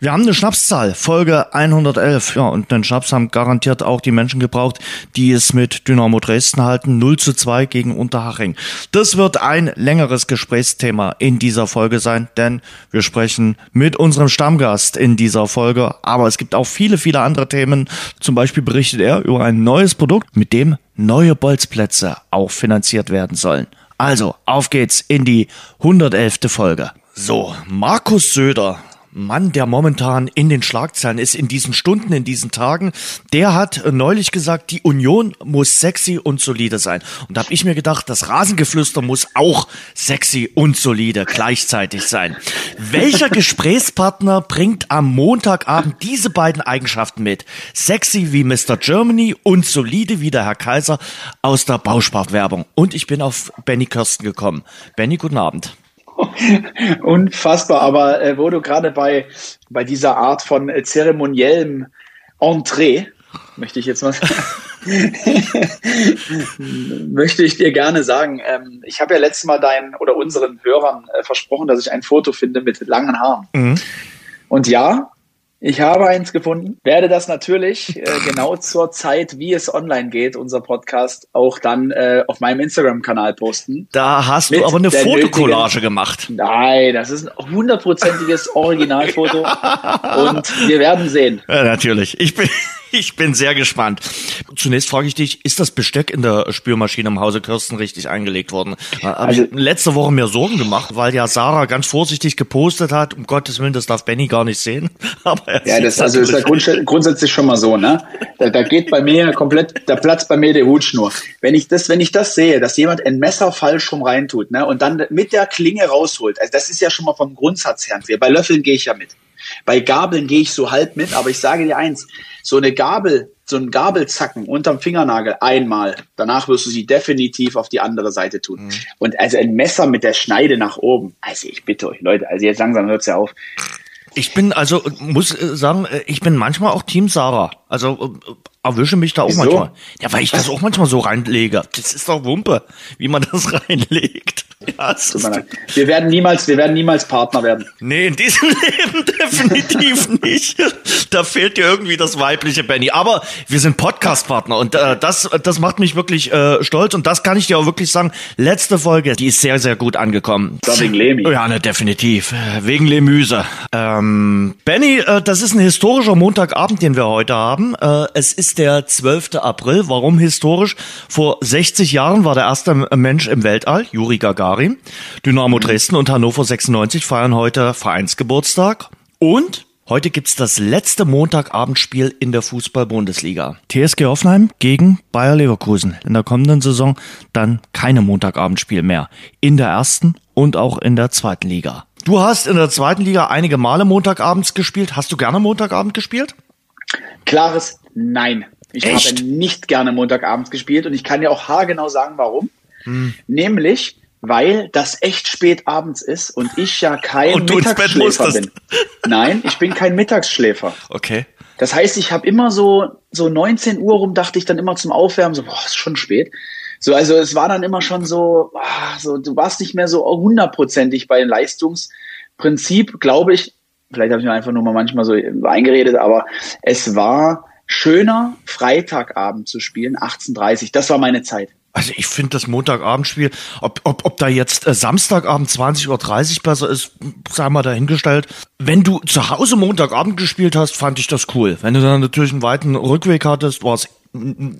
Wir haben eine Schnapszahl, Folge 111. Ja, und den Schnaps haben garantiert auch die Menschen gebraucht, die es mit Dynamo Dresden halten. 0 zu 2 gegen Unterhaching. Das wird ein längeres Gesprächsthema in dieser Folge sein, denn wir sprechen mit unserem Stammgast in dieser Folge. Aber es gibt auch viele, viele andere Themen. Zum Beispiel berichtet er über ein neues Produkt, mit dem neue Bolzplätze auch finanziert werden sollen. Also, auf geht's in die 111. Folge. So, Markus Söder Mann, der momentan in den Schlagzeilen ist, in diesen Stunden, in diesen Tagen, der hat neulich gesagt, die Union muss sexy und solide sein. Und da habe ich mir gedacht, das Rasengeflüster muss auch sexy und solide gleichzeitig sein. Welcher Gesprächspartner bringt am Montagabend diese beiden Eigenschaften mit? Sexy wie Mr. Germany und solide wie der Herr Kaiser aus der Bausparwerbung. Und ich bin auf Benny Kirsten gekommen. Benny, guten Abend. Unfassbar, aber äh, wo du gerade bei, bei dieser Art von äh, zeremoniellem Entree, möchte ich jetzt mal sagen, möchte ich dir gerne sagen, ähm, ich habe ja letztes Mal deinen oder unseren Hörern äh, versprochen, dass ich ein Foto finde mit langen Haaren. Mhm. Und ja, ich habe eins gefunden, werde das natürlich äh, genau zur Zeit, wie es online geht, unser Podcast, auch dann äh, auf meinem Instagram-Kanal posten. Da hast du aber eine Fotokollage gemacht. Nein, das ist ein hundertprozentiges Originalfoto und wir werden sehen. Ja, natürlich. Ich bin, ich bin sehr gespannt. Zunächst frage ich dich, ist das Besteck in der Spülmaschine im Hause Kirsten richtig eingelegt worden? Habe also, ich letzte Woche mir Sorgen gemacht, weil ja Sarah ganz vorsichtig gepostet hat, um Gottes Willen, das darf Benny gar nicht sehen. Aber ja, das also ist ja grunds grundsätzlich schon mal so, ne? Da, da geht bei mir komplett, da platzt bei mir der Hutschnur. Wenn ich das, wenn ich das sehe, dass jemand ein Messer falsch rum reintut, ne, und dann mit der Klinge rausholt, also das ist ja schon mal vom Grundsatz her. Bei Löffeln gehe ich ja mit. Bei Gabeln gehe ich so halb mit, aber ich sage dir eins, so eine Gabel, so ein Gabelzacken unterm Fingernagel einmal, danach wirst du sie definitiv auf die andere Seite tun. Mhm. Und also ein Messer mit der Schneide nach oben, also ich bitte euch, Leute, also jetzt langsam hört's ja auf. Ich bin also, muss äh, sagen, äh, ich bin manchmal auch Team Sarah. Also äh, erwische mich da auch Wieso? manchmal. Ja, weil ich das auch manchmal so reinlege. Das ist doch Wumpe, wie man das reinlegt. Ja, wir werden niemals, wir werden niemals Partner werden. Nee, in diesem Leben definitiv nicht. Da fehlt dir irgendwie das weibliche Benny. Aber wir sind Podcast-Partner und äh, das, das macht mich wirklich äh, stolz und das kann ich dir auch wirklich sagen. Letzte Folge, die ist sehr, sehr gut angekommen. Das wegen Lemi. Ja, ne, definitiv. Wegen Lemüse. Ähm, Benny, äh, das ist ein historischer Montagabend, den wir heute haben. Äh, es ist der 12. April. Warum historisch? Vor 60 Jahren war der erste Mensch im Weltall, Juri Gagarin. Dynamo Dresden und Hannover 96 feiern heute Vereinsgeburtstag. Und Heute gibt's das letzte Montagabendspiel in der Fußball-Bundesliga. TSG Hoffenheim gegen Bayer Leverkusen. In der kommenden Saison dann keine Montagabendspiel mehr. In der ersten und auch in der zweiten Liga. Du hast in der zweiten Liga einige Male Montagabends gespielt. Hast du gerne Montagabend gespielt? Klares Nein. Ich Echt? habe nicht gerne Montagabends gespielt und ich kann dir auch haargenau sagen, warum. Hm. Nämlich, weil das echt spät abends ist und ich ja kein Mittagsschläfer bin. Nein, ich bin kein Mittagsschläfer. Okay. Das heißt, ich habe immer so so 19 Uhr rum dachte ich dann immer zum Aufwärmen so, boah, ist schon spät. So, also es war dann immer schon so, ah, so du warst nicht mehr so hundertprozentig bei Leistungsprinzip, glaube ich. Vielleicht habe ich mir einfach nur mal manchmal so eingeredet, aber es war schöner, Freitagabend zu spielen, 18.30 Das war meine Zeit. Also ich finde das Montagabendspiel, ob, ob, ob da jetzt äh, Samstagabend 20.30 Uhr besser ist, sei mal dahingestellt. Wenn du zu Hause Montagabend gespielt hast, fand ich das cool. Wenn du dann natürlich einen weiten Rückweg hattest, war es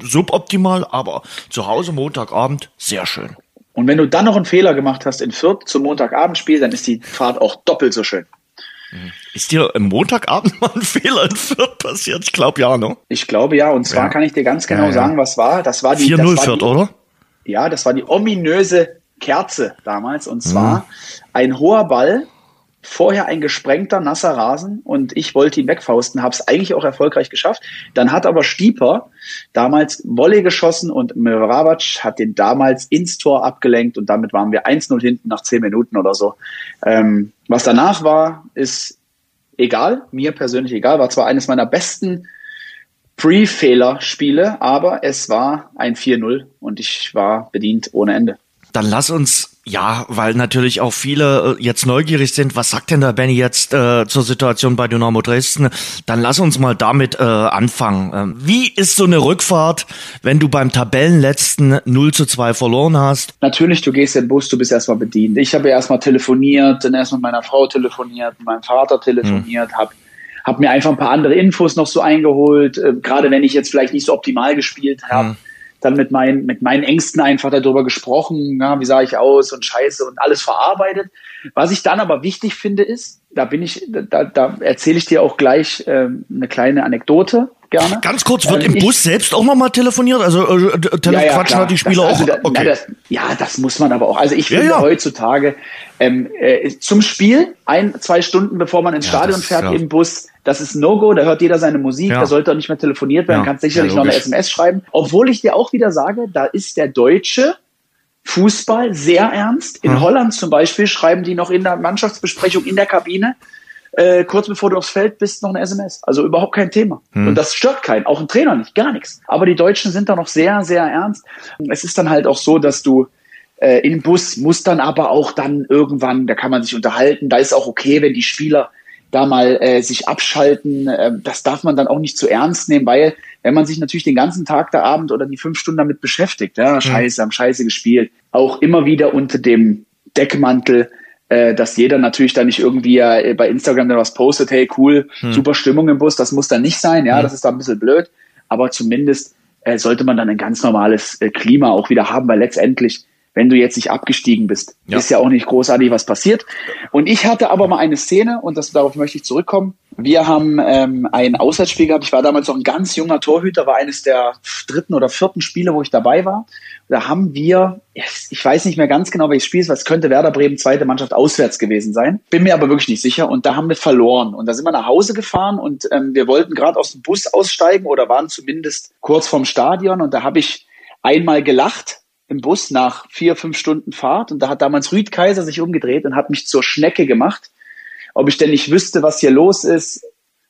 suboptimal, aber zu Hause Montagabend sehr schön. Und wenn du dann noch einen Fehler gemacht hast in Fürth zum Montagabendspiel, dann ist die Fahrt auch doppelt so schön. Ist dir am Montagabend mal ein Fehler in Fürth passiert? Ich glaube ja, ne? Ich glaube ja. Und zwar ja. kann ich dir ganz genau ja, ja. sagen, was war. Das war die 4-0 Fürth, oder? Ja, das war die ominöse Kerze damals. Und zwar mhm. ein hoher Ball, vorher ein gesprengter, nasser Rasen und ich wollte ihn wegfausten, habe es eigentlich auch erfolgreich geschafft. Dann hat aber Stieper damals Wolle geschossen und Mravac hat den damals ins Tor abgelenkt und damit waren wir 1-0 hinten nach 10 Minuten oder so. Ähm, was danach war, ist egal, mir persönlich egal, war zwar eines meiner besten Pre-Fehler spiele, aber es war ein 4-0 und ich war bedient ohne Ende. Dann lass uns ja, weil natürlich auch viele äh, jetzt neugierig sind, was sagt denn der Benny jetzt äh, zur Situation bei Dynamo Dresden? Dann lass uns mal damit äh, anfangen. Ähm, wie ist so eine Rückfahrt, wenn du beim Tabellenletzten 0 zu 2 verloren hast? Natürlich, du gehst in den Bus, du bist erstmal bedient. Ich habe erstmal telefoniert, dann erst mit meiner Frau telefoniert, mit meinem Vater telefoniert, hm. habe hab mir einfach ein paar andere Infos noch so eingeholt, äh, gerade wenn ich jetzt vielleicht nicht so optimal gespielt habe. Hm dann mit meinen, mit meinen Ängsten einfach darüber gesprochen, ja, wie sah ich aus und Scheiße und alles verarbeitet. Was ich dann aber wichtig finde, ist, da bin ich, da, da erzähle ich dir auch gleich ähm, eine kleine Anekdote gerne. Ganz kurz, wird ähm, im Bus selbst auch nochmal telefoniert? Also äh, tele ja, ja, quatschen da die Spieler das, also, auch? okay. Na, das, ja, das muss man aber auch. Also ich finde ja, heutzutage ähm, äh, zum Spiel, ein, zwei Stunden bevor man ins Stadion das, fährt im Bus, das ist No-Go, da hört jeder seine Musik, da sollte auch nicht mehr telefoniert werden, ja. kannst sicherlich noch eine SMS schreiben. Obwohl ich dir auch wieder sage, da ist der Deutsche Fußball sehr ernst. In. Holland zum Beispiel schreiben die noch in der Mannschaftsbesprechung in der Kabine, äh, kurz bevor du aufs Feld bist, noch eine SMS. Also überhaupt kein Thema. Hm. Und das stört keinen, auch ein Trainer nicht, gar nichts. Aber die Deutschen sind da noch sehr, sehr ernst. Es ist dann halt auch so, dass du äh, im Bus muss dann aber auch dann irgendwann, da kann man sich unterhalten, da ist auch okay, wenn die Spieler da mal äh, sich abschalten. Äh, das darf man dann auch nicht zu ernst nehmen, weil wenn man sich natürlich den ganzen Tag, der Abend oder die fünf Stunden damit beschäftigt, ja, scheiße, haben scheiße gespielt, auch immer wieder unter dem Deckmantel äh, dass jeder natürlich da nicht irgendwie äh, bei Instagram dann was postet, hey cool, hm. super Stimmung im Bus, das muss dann nicht sein, ja, hm. das ist da ein bisschen blöd, aber zumindest äh, sollte man dann ein ganz normales äh, Klima auch wieder haben, weil letztendlich, wenn du jetzt nicht abgestiegen bist, ja. ist ja auch nicht großartig was passiert. Und ich hatte aber mal eine Szene, und das, darauf möchte ich zurückkommen, wir haben ähm, ein Auswärtsspiel gehabt. Ich war damals noch ein ganz junger Torhüter, war eines der dritten oder vierten Spiele, wo ich dabei war. Da haben wir, ich weiß nicht mehr ganz genau, welches Spiel es war, es könnte Werder Bremen zweite Mannschaft auswärts gewesen sein. Bin mir aber wirklich nicht sicher. Und da haben wir verloren. Und da sind wir nach Hause gefahren und ähm, wir wollten gerade aus dem Bus aussteigen oder waren zumindest kurz vorm Stadion. Und da habe ich einmal gelacht im Bus nach vier, fünf Stunden Fahrt. Und da hat damals Rüd Kaiser sich umgedreht und hat mich zur Schnecke gemacht ob ich denn nicht wüsste, was hier los ist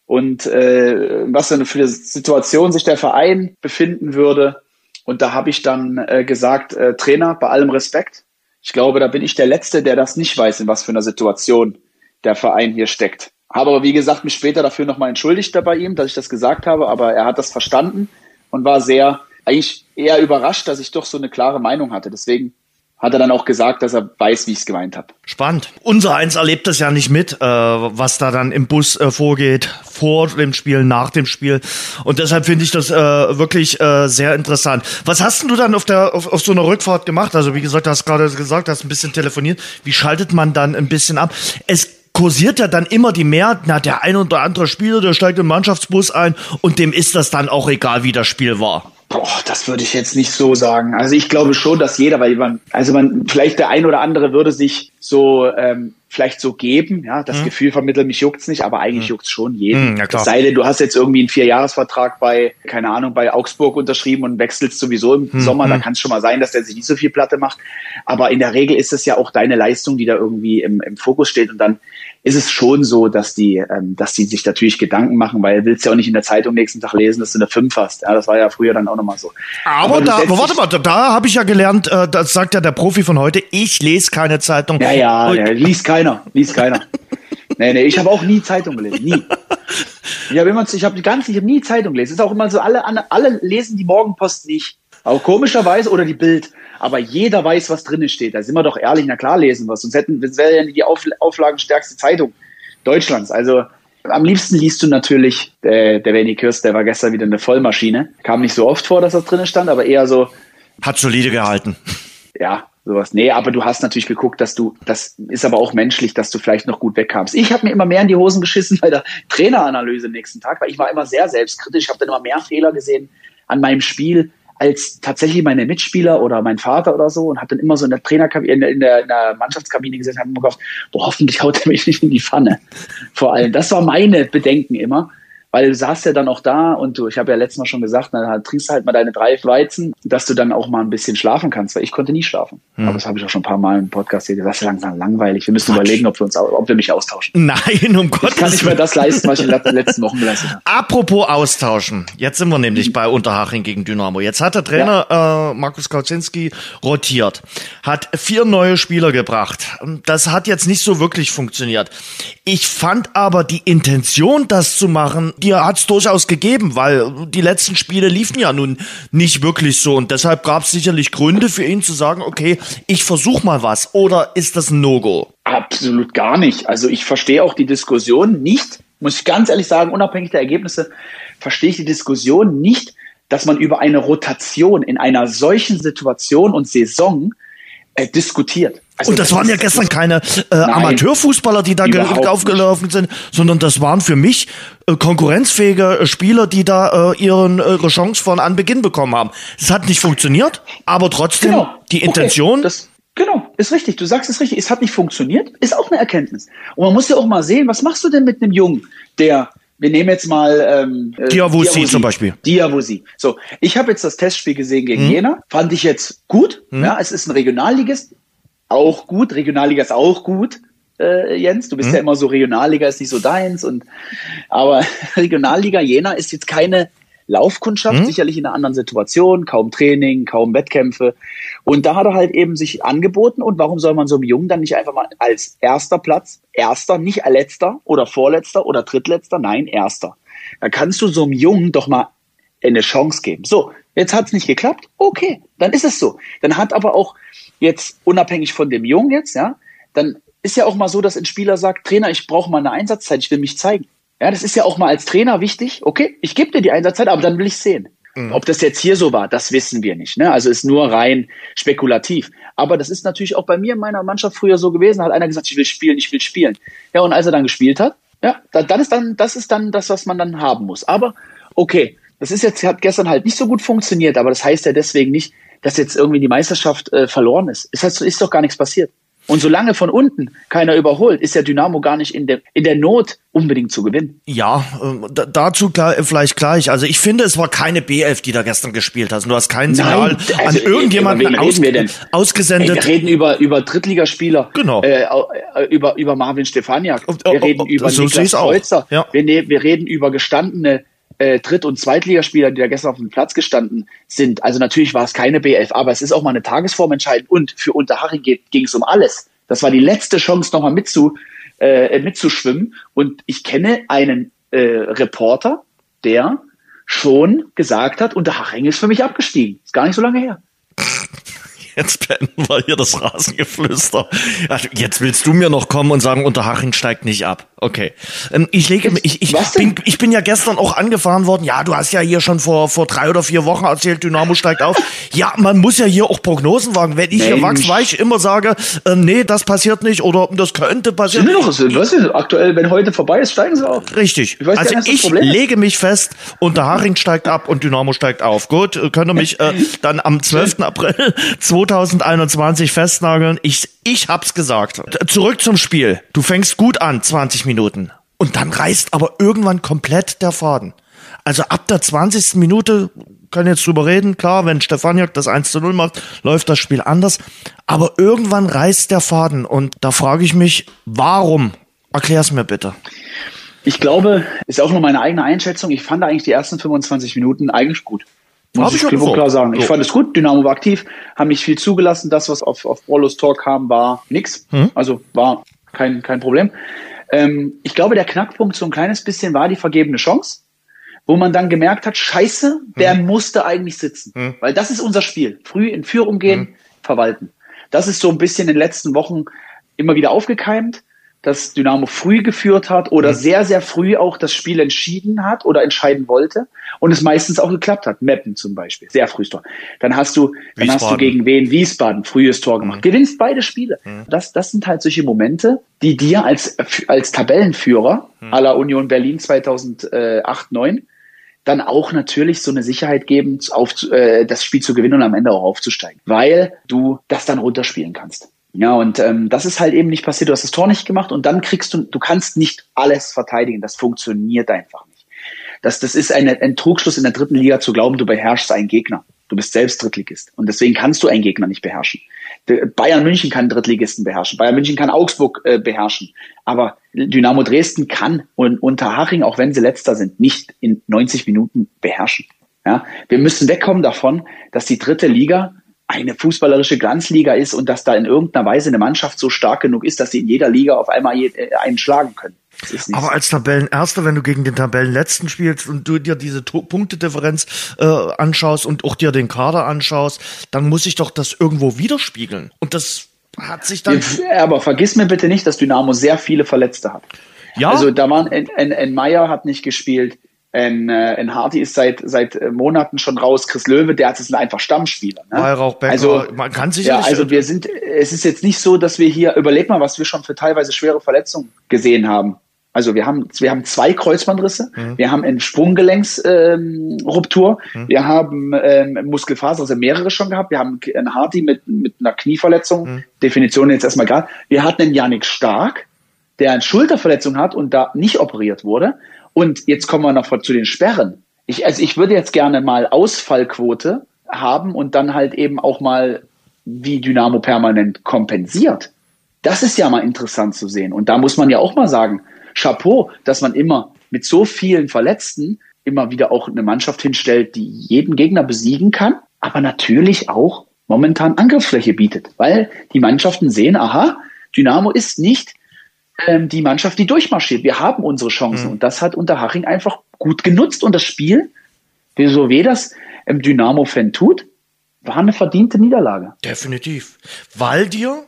und äh, was für eine Situation sich der Verein befinden würde. Und da habe ich dann äh, gesagt, äh, Trainer, bei allem Respekt, ich glaube, da bin ich der Letzte, der das nicht weiß, in was für einer Situation der Verein hier steckt. Habe aber, wie gesagt, mich später dafür nochmal entschuldigt bei ihm, dass ich das gesagt habe, aber er hat das verstanden und war sehr, eigentlich eher überrascht, dass ich doch so eine klare Meinung hatte. Deswegen hat er dann auch gesagt, dass er weiß, wie ich es gemeint habe. Spannend. Unser Eins erlebt das ja nicht mit, äh, was da dann im Bus äh, vorgeht, vor dem Spiel, nach dem Spiel. Und deshalb finde ich das äh, wirklich äh, sehr interessant. Was hast denn du dann auf, der, auf, auf so einer Rückfahrt gemacht? Also wie gesagt, du hast gerade gesagt, du hast ein bisschen telefoniert. Wie schaltet man dann ein bisschen ab? Es kursiert ja dann immer die Mehr, na, der ein oder andere Spieler, der steigt im Mannschaftsbus ein und dem ist das dann auch egal, wie das Spiel war. Boah, das würde ich jetzt nicht so sagen. Also ich glaube schon, dass jeder, weil man, also man, vielleicht der ein oder andere würde sich so ähm, vielleicht so geben, ja, das mhm. Gefühl vermitteln, mich juckt's nicht, aber eigentlich mhm. juckt's schon jeden. Mhm, ja, sei denn, du hast jetzt irgendwie einen Vierjahresvertrag bei, keine Ahnung, bei Augsburg unterschrieben und wechselst sowieso im mhm. Sommer, da mhm. kann es schon mal sein, dass der sich nicht so viel Platte macht. Aber in der Regel ist es ja auch deine Leistung, die da irgendwie im, im Fokus steht und dann ist es schon so, dass die, ähm, dass die sich natürlich Gedanken machen, weil du willst ja auch nicht in der Zeitung nächsten Tag lesen, dass du eine 5 hast. Ja, das war ja früher dann auch nochmal so. Aber, aber da, aber warte mal, da, da habe ich ja gelernt, äh, das sagt ja der Profi von heute, ich lese keine Zeitung. Ja, ja, ja liest keiner, liest keiner. nee, nee, ich habe auch nie Zeitung gelesen, nie. Ich habe immer, ich habe ganz, ich habe nie Zeitung gelesen. Es ist auch immer so, alle, alle lesen die Morgenpost nicht. Auch komischerweise oder die Bild aber jeder weiß, was drinnen steht. Da sind wir doch ehrlich, na klar lesen wir sonst hätten, das wäre ja die Auf, auflagenstärkste Zeitung Deutschlands. Also am liebsten liest du natürlich, der, der Benny Kirst, der war gestern wieder eine Vollmaschine. Kam nicht so oft vor, dass das drinnen stand, aber eher so. Hat solide gehalten. Ja, sowas. Nee, aber du hast natürlich geguckt, dass du, das ist aber auch menschlich, dass du vielleicht noch gut wegkamst. Ich habe mir immer mehr in die Hosen geschissen bei der Traineranalyse nächsten Tag, weil ich war immer sehr selbstkritisch. Ich habe dann immer mehr Fehler gesehen an meinem Spiel als tatsächlich meine Mitspieler oder mein Vater oder so und habe dann immer so in der Trainerkabine, in der, in der, in der Mannschaftskabine gesessen und habe immer gedacht, boah, hoffentlich haut er mich nicht in die Pfanne. Vor allem. Das war meine Bedenken immer. Weil du saßt ja dann auch da und du, ich habe ja letztes Mal schon gesagt, dann trinkst du halt mal deine drei Weizen, dass du dann auch mal ein bisschen schlafen kannst, weil ich konnte nie schlafen. Hm. Aber das habe ich auch schon ein paar Mal im Podcast hier gesagt, das ist langsam langweilig. Wir müssen Quatsch. überlegen, ob wir uns, ob wir mich austauschen. Nein, um Gottes Ich kann nicht mehr das leisten, was ich in den letzten Wochen geleistet habe. Apropos austauschen. Jetzt sind wir nämlich bei Unterhaching gegen Dynamo. Jetzt hat der Trainer ja. äh, Markus Kauzinski rotiert, hat vier neue Spieler gebracht. Das hat jetzt nicht so wirklich funktioniert. Ich fand aber die Intention, das zu machen, hat es durchaus gegeben, weil die letzten Spiele liefen ja nun nicht wirklich so und deshalb gab es sicherlich Gründe für ihn zu sagen, okay, ich versuche mal was oder ist das ein No-Go? Absolut gar nicht. Also ich verstehe auch die Diskussion nicht, muss ich ganz ehrlich sagen, unabhängig der Ergebnisse, verstehe ich die Diskussion nicht, dass man über eine Rotation in einer solchen Situation und Saison äh, diskutiert. Also und das, das waren ja gestern keine äh, Amateurfußballer, die da aufgelaufen sind, sondern das waren für mich äh, konkurrenzfähige äh, Spieler, die da äh, ihren, äh, ihre Chance von Anbeginn bekommen haben. Es hat nicht funktioniert, aber trotzdem genau. die Intention. Okay. Das, genau, ist richtig. Du sagst es richtig. Es hat nicht funktioniert, ist auch eine Erkenntnis. Und man muss ja auch mal sehen, was machst du denn mit einem Jungen, der wir nehmen jetzt mal ähm, äh, Diawusi zum Beispiel. Diawusi. So, ich habe jetzt das Testspiel gesehen gegen hm. Jena, fand ich jetzt gut. Hm. Ja, es ist ein Regionalligist, auch gut. Regionalliga ist auch gut, äh, Jens. Du bist hm. ja immer so Regionalliga ist nicht so deins und aber Regionalliga Jena ist jetzt keine Laufkundschaft, mhm. sicherlich in einer anderen Situation, kaum Training, kaum Wettkämpfe. Und da hat er halt eben sich angeboten. Und warum soll man so einem Jungen dann nicht einfach mal als erster Platz, erster, nicht letzter oder vorletzter oder drittletzter, nein, erster. Da kannst du so einem Jungen doch mal eine Chance geben. So, jetzt hat's nicht geklappt. Okay, dann ist es so. Dann hat aber auch jetzt unabhängig von dem Jungen jetzt, ja, dann ist ja auch mal so, dass ein Spieler sagt, Trainer, ich brauche mal eine Einsatzzeit, ich will mich zeigen. Ja, das ist ja auch mal als Trainer wichtig. Okay, ich gebe dir die Einsatzzeit, aber dann will ich sehen. Mhm. Ob das jetzt hier so war, das wissen wir nicht. Ne? Also ist nur rein spekulativ. Aber das ist natürlich auch bei mir in meiner Mannschaft früher so gewesen. Hat einer gesagt, ich will spielen, ich will spielen. Ja, und als er dann gespielt hat, ja, dann ist dann, das ist dann das, was man dann haben muss. Aber okay, das ist jetzt, hat gestern halt nicht so gut funktioniert, aber das heißt ja deswegen nicht, dass jetzt irgendwie die Meisterschaft äh, verloren ist. Es heißt, ist doch gar nichts passiert. Und solange von unten keiner überholt, ist der Dynamo gar nicht in der, in der Not, unbedingt zu gewinnen. Ja, äh, dazu klar, vielleicht gleich. Also ich finde, es war keine B11, die da gestern gespielt hat. Du hast kein Signal Nein, also an irgendjemanden aus, ausgesendet. Ey, wir reden über, über Drittligaspieler. Genau. Äh, äh über, über Marvin Stefaniak. Wir reden über so Niklas Kreuzer. Ja. Wir, ne, wir reden über gestandene äh, Dritt- und Zweitligaspieler, die da gestern auf dem Platz gestanden sind. Also natürlich war es keine B11, aber es ist auch mal eine Tagesform entscheidend und für Unterhaching ging es um alles. Das war die letzte Chance, nochmal mitzu, äh, mitzuschwimmen. Und ich kenne einen äh, Reporter, der schon gesagt hat, Unterhaching ist für mich abgestiegen. Ist gar nicht so lange her. Jetzt beenden wir hier das Rasengeflüster. Also jetzt willst du mir noch kommen und sagen, Unterhaching steigt nicht ab. Okay. Ähm, ich lege ich, ich, bin, ich bin ja gestern auch angefahren worden. Ja, du hast ja hier schon vor, vor drei oder vier Wochen erzählt, Dynamo steigt auf. Ja, man muss ja hier auch Prognosen wagen. Wenn ich Mensch. hier wachsweich immer sage, äh, nee, das passiert nicht oder das könnte passieren. Sind doch, was ist aktuell, wenn heute vorbei ist, steigen sie auf. Richtig. Ich also ich lege mich fest, Unterhaching steigt ab und Dynamo steigt auf. Gut, könnt ihr mich äh, dann am 12. April 2021 festnageln. Ich, ich hab's gesagt. Zurück zum Spiel. Du fängst gut an, 20 Minuten. Und dann reißt aber irgendwann komplett der Faden. Also ab der 20. Minute können jetzt drüber reden. Klar, wenn Stefaniak das 1 zu 0 macht, läuft das Spiel anders. Aber irgendwann reißt der Faden. Und da frage ich mich, warum? Erklär's mir bitte. Ich glaube, ist auch nur meine eigene Einschätzung. Ich fand eigentlich die ersten 25 Minuten eigentlich gut. Muss ich, ich klipp klar sagen. Ich fand es gut, Dynamo war aktiv, haben nicht viel zugelassen. Das, was auf, auf Brollos Tor kam, war nix. Hm? Also war kein, kein Problem. Ähm, ich glaube, der Knackpunkt so ein kleines bisschen war die vergebene Chance, wo man dann gemerkt hat, scheiße, der hm. musste eigentlich sitzen. Hm. Weil das ist unser Spiel. Früh in Führung gehen, hm. verwalten. Das ist so ein bisschen in den letzten Wochen immer wieder aufgekeimt dass Dynamo früh geführt hat oder mhm. sehr, sehr früh auch das Spiel entschieden hat oder entscheiden wollte und es meistens auch geklappt hat. Meppen zum Beispiel, sehr frühes Tor. Dann hast du, dann hast du gegen wen Wiesbaden frühes Tor gemacht. Mhm. Gewinnst beide Spiele. Mhm. Das, das sind halt solche Momente, die dir als, als Tabellenführer mhm. aller Union Berlin 2008, 9 dann auch natürlich so eine Sicherheit geben, auf, äh, das Spiel zu gewinnen und am Ende auch aufzusteigen, weil du das dann runterspielen kannst. Ja, und ähm, das ist halt eben nicht passiert. Du hast das Tor nicht gemacht und dann kriegst du, du kannst nicht alles verteidigen. Das funktioniert einfach nicht. Das, das ist eine, ein Trugschluss in der dritten Liga zu glauben, du beherrschst einen Gegner. Du bist selbst Drittligist. Und deswegen kannst du einen Gegner nicht beherrschen. Bayern München kann Drittligisten beherrschen. Bayern München kann Augsburg äh, beherrschen. Aber Dynamo Dresden kann und Unterhaching, auch wenn sie letzter sind, nicht in 90 Minuten beherrschen. Ja, wir müssen wegkommen davon, dass die dritte Liga eine fußballerische Glanzliga ist und dass da in irgendeiner Weise eine Mannschaft so stark genug ist, dass sie in jeder Liga auf einmal äh, einen schlagen können. Aber als Tabellenerster, wenn du gegen den Tabellenletzten spielst und du dir diese Punktedifferenz äh, anschaust und auch dir den Kader anschaust, dann muss sich doch das irgendwo widerspiegeln. Und das hat sich dann. Aber vergiss mir bitte nicht, dass Dynamo sehr viele Verletzte hat. Ja. Also da waren ein, ein, ein Meyer hat nicht gespielt, ein, äh, ein Hardy ist seit seit äh, Monaten schon raus. Chris Löwe, der ist einfach Stammspieler. Ne? Weihrauch, also man kann sich ja, also wir sind. Es ist jetzt nicht so, dass wir hier überleg mal, was wir schon für teilweise schwere Verletzungen gesehen haben. Also wir haben, wir haben zwei Kreuzbandrisse, mhm. wir haben eine Sprunggelenksruptur, ähm, mhm. wir haben ähm, Muskelfaser, also mehrere schon gehabt, wir haben einen Hardy mit, mit einer Knieverletzung, mhm. Definition jetzt erstmal egal. Wir hatten einen Yannick Stark, der eine Schulterverletzung hat und da nicht operiert wurde. Und jetzt kommen wir noch zu den Sperren. Ich, also ich würde jetzt gerne mal Ausfallquote haben und dann halt eben auch mal, wie Dynamo permanent kompensiert. Das ist ja mal interessant zu sehen. Und da muss man ja auch mal sagen, Chapeau, dass man immer mit so vielen Verletzten immer wieder auch eine Mannschaft hinstellt, die jeden Gegner besiegen kann, aber natürlich auch momentan Angriffsfläche bietet, weil die Mannschaften sehen, aha, Dynamo ist nicht ähm, die Mannschaft, die durchmarschiert. Wir haben unsere Chancen mhm. und das hat Unterhaching einfach gut genutzt und das Spiel, so wie das ähm, Dynamo-Fan tut, war eine verdiente Niederlage. Definitiv. Weil dir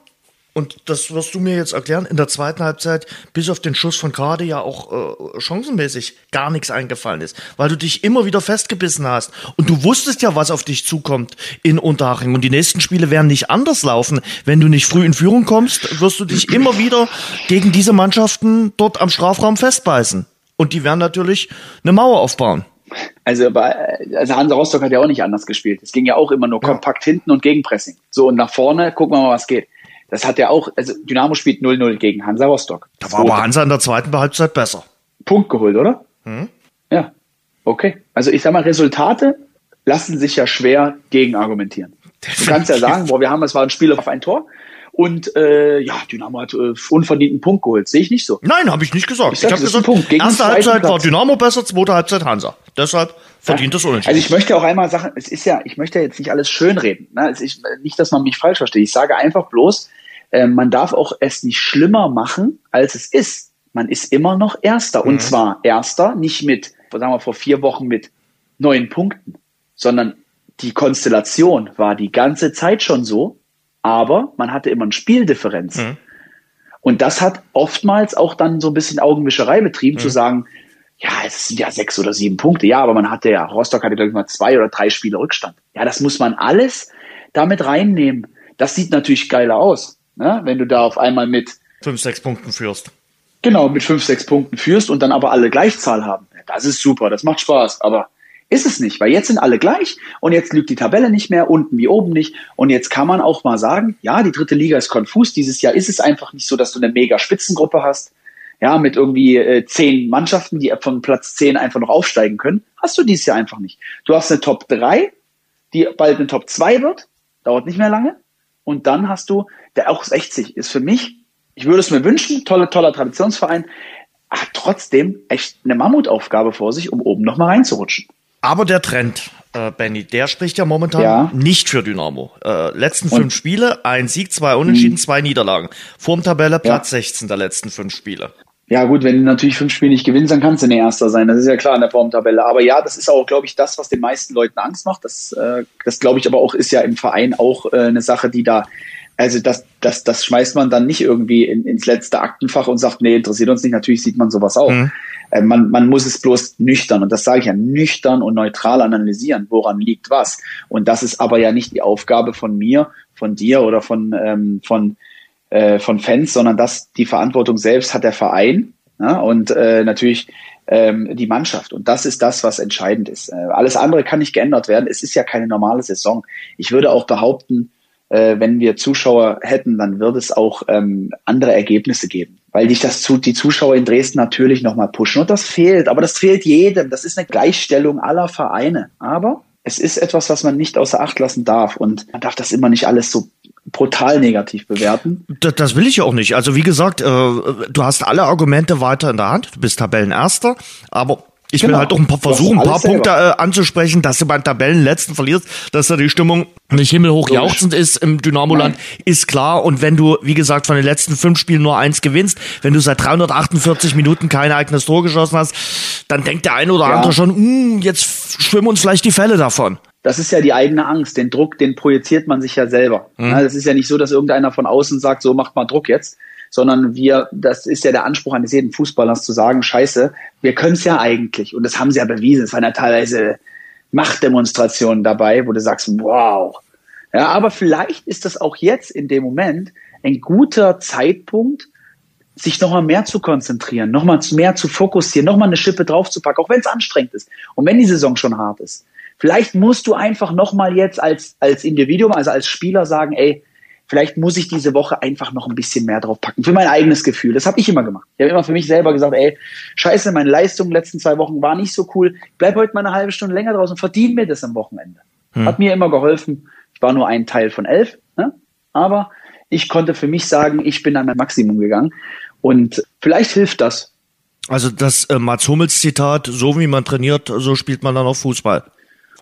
und das wirst du mir jetzt erklären, in der zweiten Halbzeit, bis auf den Schuss von Kade ja auch äh, chancenmäßig gar nichts eingefallen ist, weil du dich immer wieder festgebissen hast. Und du wusstest ja, was auf dich zukommt in Unterhaching. Und die nächsten Spiele werden nicht anders laufen. Wenn du nicht früh in Führung kommst, wirst du dich immer wieder gegen diese Mannschaften dort am Strafraum festbeißen. Und die werden natürlich eine Mauer aufbauen. Also, also Hansa Rostock hat ja auch nicht anders gespielt. Es ging ja auch immer nur kompakt ja. hinten und Gegenpressing. So, und nach vorne gucken wir mal, was geht. Das hat ja auch, also Dynamo spielt 0-0 gegen Hansa Rostock. Da war aber Hansa in der zweiten Halbzeit besser. Punkt geholt, oder? Hm? Ja. Okay. Also ich sag mal, Resultate lassen sich ja schwer gegen argumentieren. Du kannst ja sagen, boah, wir haben, es war ein Spiel auf ein Tor. Und äh, ja, Dynamo hat äh, unverdienten Punkt geholt. Sehe ich nicht so. Nein, habe ich nicht gesagt. Ich, ich habe gesagt, Punkt. Gegen erste Halbzeit Platz. war Dynamo besser, zweite Halbzeit Hansa. Deshalb verdient ja. Unentschieden. Also ich möchte auch einmal sagen, es ist ja, ich möchte jetzt nicht alles schönreden. Ne? Ist nicht, dass man mich falsch versteht. Ich sage einfach bloß, äh, man darf auch es nicht schlimmer machen, als es ist. Man ist immer noch Erster. Mhm. Und zwar Erster nicht mit, sagen wir vor vier Wochen mit neun Punkten, sondern die Konstellation war die ganze Zeit schon so, aber man hatte immer eine Spieldifferenz. Mhm. Und das hat oftmals auch dann so ein bisschen Augenwischerei betrieben, mhm. zu sagen, ja, es sind ja sechs oder sieben Punkte. Ja, aber man hatte ja, Rostock hatte, glaube ich, mal zwei oder drei Spiele Rückstand. Ja, das muss man alles damit reinnehmen. Das sieht natürlich geiler aus, ne? wenn du da auf einmal mit fünf, sechs Punkten führst. Genau, mit fünf, sechs Punkten führst und dann aber alle Gleichzahl haben. Das ist super, das macht Spaß. Aber ist es nicht, weil jetzt sind alle gleich und jetzt lügt die Tabelle nicht mehr, unten wie oben nicht. Und jetzt kann man auch mal sagen, ja, die dritte Liga ist konfus. Dieses Jahr ist es einfach nicht so, dass du eine mega Spitzengruppe hast. Ja, mit irgendwie äh, zehn Mannschaften, die von Platz zehn einfach noch aufsteigen können. Hast du dieses Jahr einfach nicht. Du hast eine Top 3, die bald eine Top 2 wird. Dauert nicht mehr lange. Und dann hast du, der auch 60 ist für mich, ich würde es mir wünschen, toller, toller Traditionsverein, hat trotzdem echt eine Mammutaufgabe vor sich, um oben nochmal reinzurutschen. Aber der Trend, äh, Benny, der spricht ja momentan ja. nicht für Dynamo. Äh, letzten Und? fünf Spiele, ein Sieg, zwei Unentschieden, hm. zwei Niederlagen. Vorm Tabelle Platz ja. 16 der letzten fünf Spiele. Ja gut, wenn du natürlich fünf Spiele nicht gewinnst, dann kannst du nicht Erster sein. Das ist ja klar in der Formtabelle. Aber ja, das ist auch, glaube ich, das, was den meisten Leuten Angst macht. Das, äh, das glaube ich aber auch, ist ja im Verein auch äh, eine Sache, die da, also das, das, das schmeißt man dann nicht irgendwie in, ins letzte Aktenfach und sagt, nee, interessiert uns nicht. Natürlich sieht man sowas auch. Mhm. Äh, man, man muss es bloß nüchtern, und das sage ich ja, nüchtern und neutral analysieren, woran liegt was. Und das ist aber ja nicht die Aufgabe von mir, von dir oder von, ähm, von, äh, von Fans, sondern das, die Verantwortung selbst hat der Verein ja, und äh, natürlich ähm, die Mannschaft. Und das ist das, was entscheidend ist. Äh, alles andere kann nicht geändert werden. Es ist ja keine normale Saison. Ich würde auch behaupten, äh, wenn wir Zuschauer hätten, dann würde es auch ähm, andere Ergebnisse geben weil dich das zu, die Zuschauer in Dresden natürlich nochmal pushen. Und das fehlt, aber das fehlt jedem. Das ist eine Gleichstellung aller Vereine. Aber es ist etwas, was man nicht außer Acht lassen darf. Und man darf das immer nicht alles so brutal negativ bewerten. Das, das will ich auch nicht. Also wie gesagt, äh, du hast alle Argumente weiter in der Hand. Du bist Tabellenerster, aber ich genau. will halt auch ein paar versuchen, ein paar Punkte äh, anzusprechen, dass du beim Tabellenletzten verlierst, dass da die Stimmung nicht himmelhoch jauchzend ist im Dynamo-Land, ist klar. Und wenn du, wie gesagt, von den letzten fünf Spielen nur eins gewinnst, wenn du seit 348 Minuten kein eigenes Tor geschossen hast, dann denkt der eine oder ja. andere schon, hm, jetzt schwimmen uns vielleicht die Fälle davon. Das ist ja die eigene Angst. Den Druck, den projiziert man sich ja selber. Mhm. Es ist ja nicht so, dass irgendeiner von außen sagt, so macht mal Druck jetzt, sondern wir, das ist ja der Anspruch eines jeden Fußballers zu sagen, scheiße, wir können es ja eigentlich. Und das haben sie ja bewiesen. Es waren ja teilweise Machtdemonstrationen dabei, wo du sagst, wow. Ja, aber vielleicht ist das auch jetzt in dem Moment ein guter Zeitpunkt, sich nochmal mehr zu konzentrieren, nochmal mehr zu fokussieren, nochmal eine Schippe draufzupacken, auch wenn es anstrengend ist und wenn die Saison schon hart ist. Vielleicht musst du einfach nochmal jetzt als, als Individuum, also als Spieler sagen, ey, vielleicht muss ich diese Woche einfach noch ein bisschen mehr drauf packen. Für mein eigenes Gefühl. Das habe ich immer gemacht. Ich habe immer für mich selber gesagt, ey, scheiße, meine Leistung letzten zwei Wochen war nicht so cool. Ich bleib heute mal eine halbe Stunde länger draußen und verdiene mir das am Wochenende. Hm. Hat mir immer geholfen. Ich war nur ein Teil von elf, ne? aber ich konnte für mich sagen, ich bin an mein Maximum gegangen. Und vielleicht hilft das. Also das äh, Mats Hummels Zitat, so wie man trainiert, so spielt man dann auch Fußball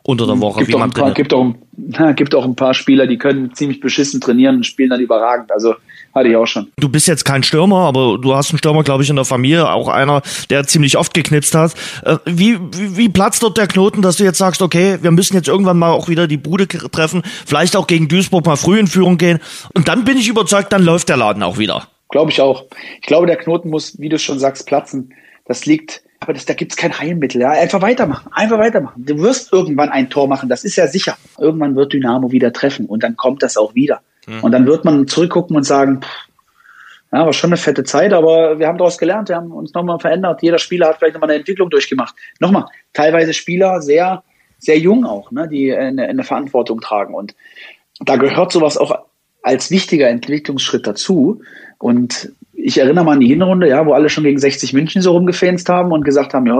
unter der Woche. Gibt, wie auch, ein paar, gibt, auch, gibt auch ein paar Spieler, die können ziemlich beschissen trainieren und spielen dann überragend. Also hatte ich auch schon. Du bist jetzt kein Stürmer, aber du hast einen Stürmer, glaube ich, in der Familie, auch einer, der ziemlich oft geknipst hat. Äh, wie, wie, wie platzt dort der Knoten, dass du jetzt sagst, okay, wir müssen jetzt irgendwann mal auch wieder die Bude treffen, vielleicht auch gegen Duisburg mal früh in Führung gehen und dann bin ich überzeugt, dann läuft der Laden auch wieder. Glaube ich auch. Ich glaube, der Knoten muss, wie du schon sagst, platzen. Das liegt aber das, da gibt's kein Heilmittel. Ja? Einfach weitermachen, einfach weitermachen. Du wirst irgendwann ein Tor machen, das ist ja sicher. Irgendwann wird Dynamo wieder treffen und dann kommt das auch wieder. Mhm. Und dann wird man zurückgucken und sagen, pff, ja, war schon eine fette Zeit, aber wir haben daraus gelernt, wir haben uns nochmal verändert. Jeder Spieler hat vielleicht nochmal eine Entwicklung durchgemacht. Nochmal, teilweise Spieler sehr, sehr jung auch, ne, die eine, eine Verantwortung tragen. Und da gehört sowas auch als wichtiger Entwicklungsschritt dazu. Und ich erinnere mal an die Hinrunde, ja, wo alle schon gegen 60 München so rumgefänzt haben und gesagt haben, ja,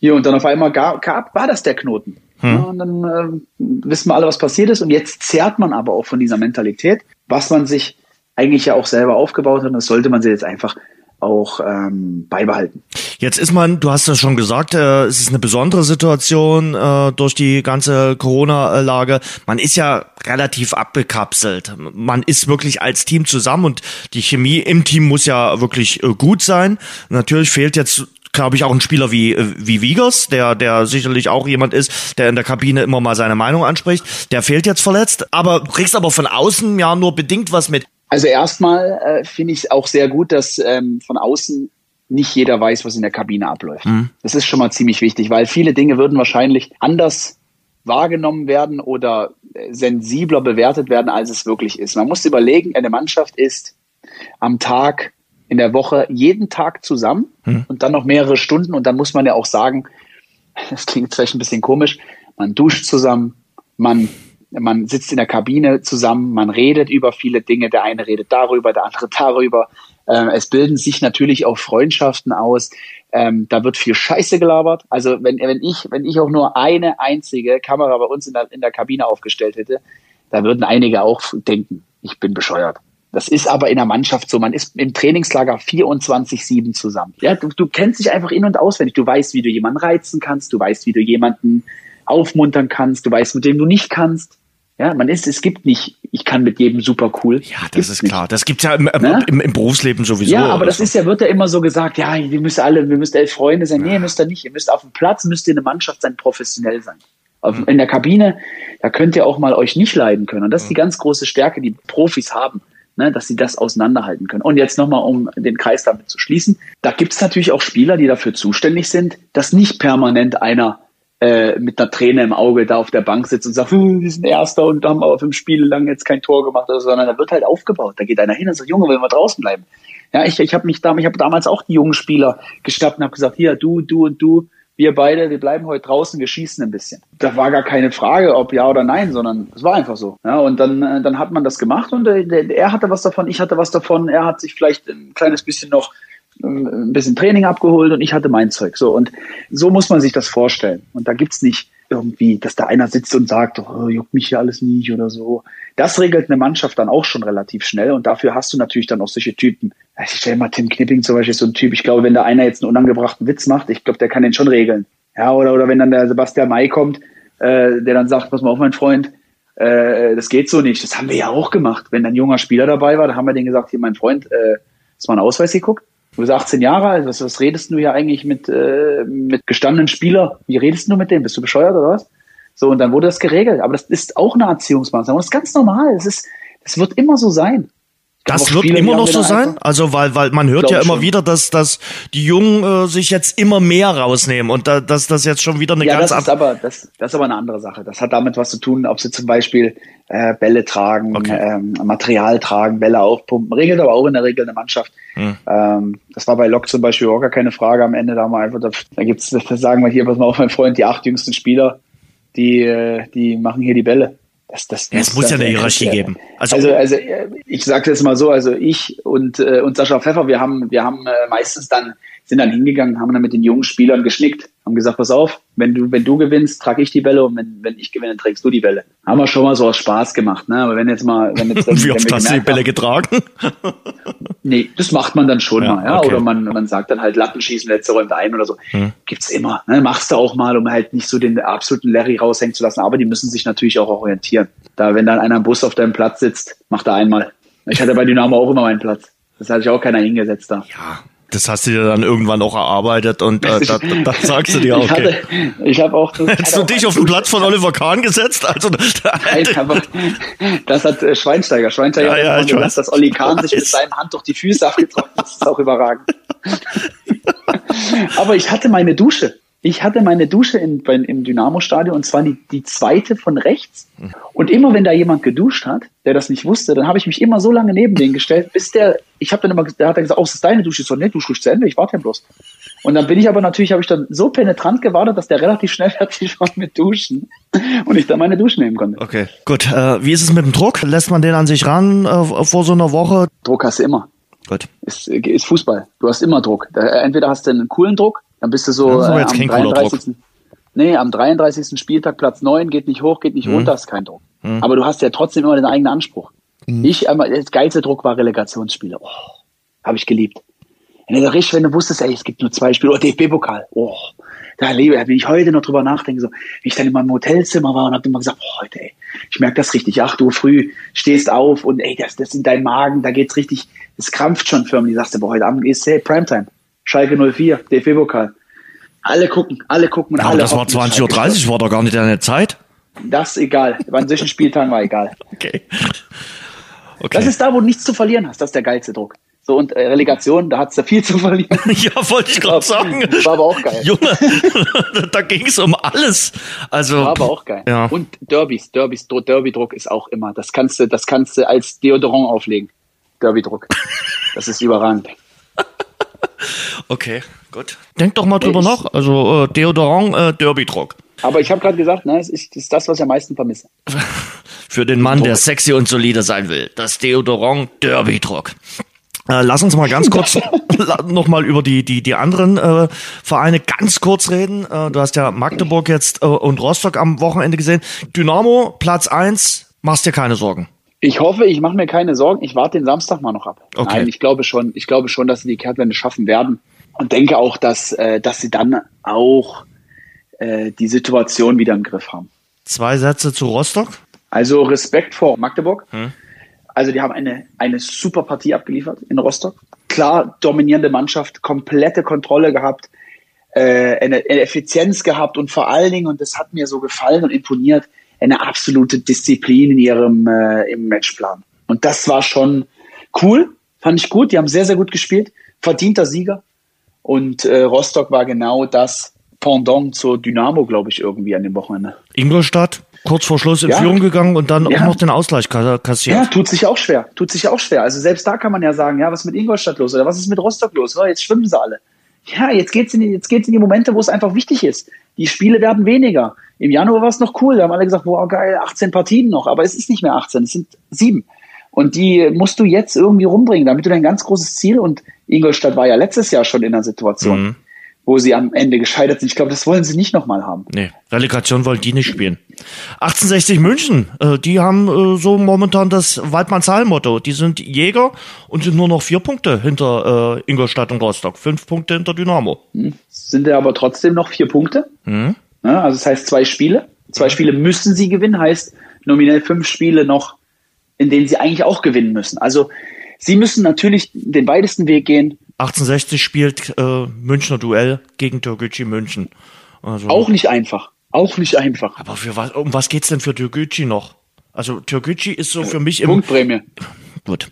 hier und dann auf einmal gab, gab war das der Knoten. Hm. Ja, und dann äh, wissen wir alle, was passiert ist. Und jetzt zehrt man aber auch von dieser Mentalität, was man sich eigentlich ja auch selber aufgebaut hat. Und das sollte man sich jetzt einfach auch ähm, beibehalten. Jetzt ist man, du hast das schon gesagt, äh, es ist eine besondere Situation äh, durch die ganze Corona-Lage. Man ist ja relativ abgekapselt. Man ist wirklich als Team zusammen und die Chemie im Team muss ja wirklich äh, gut sein. Natürlich fehlt jetzt glaube ich, auch ein Spieler wie, äh, wie Wiegers, der, der sicherlich auch jemand ist, der in der Kabine immer mal seine Meinung anspricht. Der fehlt jetzt verletzt, aber kriegst aber von außen ja nur bedingt was mit. Also erstmal äh, finde ich auch sehr gut, dass ähm, von außen nicht jeder weiß, was in der Kabine abläuft. Mhm. Das ist schon mal ziemlich wichtig, weil viele Dinge würden wahrscheinlich anders wahrgenommen werden oder äh, sensibler bewertet werden, als es wirklich ist. Man muss überlegen, eine Mannschaft ist am Tag, in der Woche, jeden Tag zusammen mhm. und dann noch mehrere Stunden. Und dann muss man ja auch sagen, das klingt vielleicht ein bisschen komisch, man duscht zusammen, man man sitzt in der Kabine zusammen, man redet über viele Dinge, der eine redet darüber, der andere darüber. Ähm, es bilden sich natürlich auch Freundschaften aus. Ähm, da wird viel Scheiße gelabert. Also wenn, wenn ich, wenn ich auch nur eine einzige Kamera bei uns in der, in der Kabine aufgestellt hätte, da würden einige auch denken, ich bin bescheuert. Das ist aber in der Mannschaft so. Man ist im Trainingslager 24-7 zusammen. Ja, du, du kennst dich einfach in- und auswendig. Du weißt, wie du jemanden reizen kannst. Du weißt, wie du jemanden aufmuntern kannst. Du weißt, mit dem du nicht kannst. Ja, man ist, es gibt nicht, ich kann mit jedem super cool. Ja, das gibt's ist klar. Nicht. Das gibt's ja im, ne? im, im, Berufsleben sowieso. Ja, aber das so. ist ja, wird ja immer so gesagt, ja, wir müssen alle, wir müssen elf Freunde sein. Ja. Nee, ihr müsst ihr nicht. Ihr müsst auf dem Platz, müsst ihr eine Mannschaft sein, professionell sein. Auf, mhm. In der Kabine, da könnt ihr auch mal euch nicht leiden können. Und das ist die mhm. ganz große Stärke, die Profis haben. Ne, dass sie das auseinanderhalten können. Und jetzt nochmal, um den Kreis damit zu schließen, da gibt es natürlich auch Spieler, die dafür zuständig sind, dass nicht permanent einer äh, mit einer Träne im Auge da auf der Bank sitzt und sagt, hm, wir sind Erster und haben aber fünf Spiele lang jetzt kein Tor gemacht, sondern da wird halt aufgebaut. Da geht einer hin und sagt, Junge, wollen wir draußen bleiben? Ja, ich, ich habe mich da, ich habe damals auch die jungen Spieler geschnappt und habe gesagt, hier, du, du und du, wir beide, wir bleiben heute draußen, wir schießen ein bisschen. Da war gar keine Frage, ob ja oder nein, sondern es war einfach so. Ja, und dann, äh, dann hat man das gemacht und äh, er hatte was davon, ich hatte was davon, er hat sich vielleicht ein kleines bisschen noch ein bisschen Training abgeholt und ich hatte mein Zeug. So und so muss man sich das vorstellen. Und da gibt's nicht irgendwie, dass da einer sitzt und sagt, oh, juckt mich hier alles nicht oder so. Das regelt eine Mannschaft dann auch schon relativ schnell und dafür hast du natürlich dann auch solche Typen. Ich stelle mal Tim Knipping zum Beispiel so ein Typ. Ich glaube, wenn da einer jetzt einen unangebrachten Witz macht, ich glaube, der kann den schon regeln. Ja, oder, oder wenn dann der Sebastian May kommt, äh, der dann sagt, pass mal auf, mein Freund, äh, das geht so nicht. Das haben wir ja auch gemacht. Wenn ein junger Spieler dabei war, da haben wir den gesagt, hier, mein Freund, äh, hast du mal einen Ausweis geguckt? Du bist 18 Jahre alt, was, was redest du ja eigentlich mit, äh, mit gestandenen Spieler? Wie redest du mit denen? Bist du bescheuert oder was? So, und dann wurde das geregelt. Aber das ist auch eine Erziehungsmaßnahme. Das ist ganz normal. Es ist, es wird immer so sein. Das wird immer noch so sein? Also, weil, weil man hört ja immer schon. wieder, dass, dass die Jungen äh, sich jetzt immer mehr rausnehmen und da, dass das jetzt schon wieder eine ja, ganz das ist aber das, das ist aber eine andere Sache. Das hat damit was zu tun, ob sie zum Beispiel äh, Bälle tragen, okay. ähm, Material tragen, Bälle aufpumpen. Regelt aber auch in der Regel eine Mannschaft. Hm. Ähm, das war bei Lok zum Beispiel auch gar keine Frage. Am Ende da haben wir einfach, da, da gibt's, da sagen wir hier, pass mal auf, mein Freund, die acht jüngsten Spieler, die, äh, die machen hier die Bälle. Das, das, ja, es muss ja eine Hierarchie geben. Also, also, also ich sage jetzt mal so, also ich und, äh, und Sascha Pfeffer, wir haben, wir haben äh, meistens dann, sind dann hingegangen, haben dann mit den jungen Spielern geschnickt, haben gesagt, pass auf, wenn du, wenn du gewinnst, trage ich die Bälle und wenn, wenn ich gewinne, trägst du die Bälle. Haben wir schon mal so aus Spaß gemacht, ne? Aber wenn jetzt mal, wenn jetzt Wie oft hast du die Bälle getragen? nee, das macht man dann schon ja, mal, ja. Okay. Oder man, man sagt dann halt Lattenschießen, letzte räumt ein oder so. Hm. Gibt's immer. Ne? Machst du auch mal, um halt nicht so den absoluten Larry raushängen zu lassen, aber die müssen sich natürlich auch orientieren. Da, wenn dann einer im Bus auf deinem Platz sitzt, macht er einmal. Ich hatte bei Dynamo auch immer meinen Platz. Das hatte ich auch keiner hingesetzt da. Ja, das hast du dir dann irgendwann auch erarbeitet und äh, da, da, sagst du dir auch, okay. Ich, habe auch. Das, Hättest du dich auf den Platz von Oliver Kahn gesetzt? Also, Nein, aber das hat äh, Schweinsteiger. Schweinsteiger ja, ja, gesagt, dass Olli Kahn sich mit seinem Hand durch die Füße abgetroffen hat. Das ist auch überragend. aber ich hatte meine Dusche. Ich hatte meine Dusche in, in, im Dynamo-Stadion und zwar die, die zweite von rechts. Und immer wenn da jemand geduscht hat, der das nicht wusste, dann habe ich mich immer so lange neben den gestellt, bis der, ich habe dann immer, der hat dann gesagt, oh, ist das deine Dusche? Ich so, nee, du zu Ende, ich warte ja bloß. Und dann bin ich aber natürlich, habe ich dann so penetrant gewartet, dass der relativ schnell fertig war mit Duschen und ich dann meine Dusche nehmen konnte. Okay, gut. Äh, wie ist es mit dem Druck? Lässt man den an sich ran äh, vor so einer Woche? Druck hast du immer. Gut. Ist, ist Fußball. Du hast immer Druck. Entweder hast du einen coolen Druck, dann bist du so äh, am 33. Nee, am 33. Spieltag Platz 9, geht nicht hoch, geht nicht mhm. runter, ist kein Druck. Mhm. Aber du hast ja trotzdem immer den eigenen Anspruch. Mhm. Ich, aber das geilste Druck war Relegationsspiele. Oh, habe ich geliebt. Wenn du richtig, wenn du wusstest, ey, es gibt nur zwei Spiele, oh, DFB-Pokal, oh, da lebe, wenn ich heute noch drüber nachdenke, so, wie ich dann in meinem Hotelzimmer war und hab immer gesagt, oh, heute, ey, ich merke das richtig, acht Uhr früh, stehst auf und ey, das, das in deinem Magen, da geht's richtig, es krampft schon förmlich, sagst du, boah, heute Abend ist hey, Primetime. Schalke 04, DFB-Pokal. Alle gucken, alle gucken. Aber alle das war 20.30 Uhr, war doch gar nicht deine Zeit. Das ist egal. Bei solchen Spieltagen war egal. Okay. okay. Das ist da, wo du nichts zu verlieren hast. Das ist der geilste Druck. So, und äh, Relegation, da hat's da viel zu verlieren. ja, wollte ich gerade sagen. War aber auch geil. Junge, da ging's um alles. Also, war aber auch geil. Ja. Und Derbys, Derbys, Derby-Druck ist auch immer. Das kannst du, das kannst du als Deodorant auflegen. Derby-Druck. Das ist überragend. Okay, gut. Denk doch mal drüber ich, nach. Also äh, Deodorant, äh, Derby-Druck. Aber ich habe gerade gesagt, ne, es ist, ist, das, was ich am meisten vermisse. Für den Mann, der sexy und solide sein will. Das Deodorant Derby-Druck. Äh, lass uns mal ganz kurz noch mal über die die die anderen äh, Vereine ganz kurz reden. Äh, du hast ja Magdeburg jetzt äh, und Rostock am Wochenende gesehen. Dynamo Platz eins, machst dir keine Sorgen. Ich hoffe, ich mache mir keine Sorgen. Ich warte den Samstag mal noch ab. Okay. Nein, ich glaube schon. Ich glaube schon, dass sie die Kehrtwende schaffen werden und denke auch, dass äh, dass sie dann auch äh, die Situation wieder im Griff haben. Zwei Sätze zu Rostock. Also Respekt vor Magdeburg. Hm. Also die haben eine eine super Partie abgeliefert in Rostock. Klar dominierende Mannschaft, komplette Kontrolle gehabt, äh, eine, eine Effizienz gehabt und vor allen Dingen und das hat mir so gefallen und imponiert eine absolute Disziplin in ihrem äh, im Matchplan. Und das war schon cool, fand ich gut. Die haben sehr, sehr gut gespielt. Verdienter Sieger. Und äh, Rostock war genau das Pendant zur Dynamo, glaube ich, irgendwie an dem Wochenende. Ingolstadt, kurz vor Schluss in ja. Führung gegangen und dann ja. auch noch den Ausgleich kassiert. Ja, tut sich auch schwer. Tut sich auch schwer. Also selbst da kann man ja sagen, ja, was ist mit Ingolstadt los oder was ist mit Rostock los? Oh, jetzt schwimmen sie alle. ja, jetzt geht's in die, jetzt geht's in die Momente, wo es einfach wichtig ist. Die Spiele werden weniger. Im Januar war es noch cool, da haben alle gesagt, wow, geil, 18 Partien noch, aber es ist nicht mehr 18, es sind sieben. Und die musst du jetzt irgendwie rumbringen, damit du dein ganz großes Ziel und Ingolstadt war ja letztes Jahr schon in einer Situation, mhm. Wo sie am Ende gescheitert sind. Ich glaube, das wollen sie nicht nochmal haben. Nee, Relegation wollen die nicht spielen. 1860 München, äh, die haben äh, so momentan das Waldmann-Zahl-Motto. Die sind Jäger und sind nur noch vier Punkte hinter äh, Ingolstadt und Rostock. Fünf Punkte hinter Dynamo. Hm. Sind ja aber trotzdem noch vier Punkte. Mhm. Ja, also das heißt zwei Spiele. Zwei Spiele müssen sie gewinnen, heißt nominell fünf Spiele noch, in denen sie eigentlich auch gewinnen müssen. Also sie müssen natürlich den weitesten Weg gehen. 1860 spielt äh, Münchner Duell gegen Türkgücü München. Also, auch nicht einfach. Auch nicht einfach. Aber für was, um was geht's denn für Türkgücü noch? Also Türkgücü ist so für mich im Punktprämie. Gut.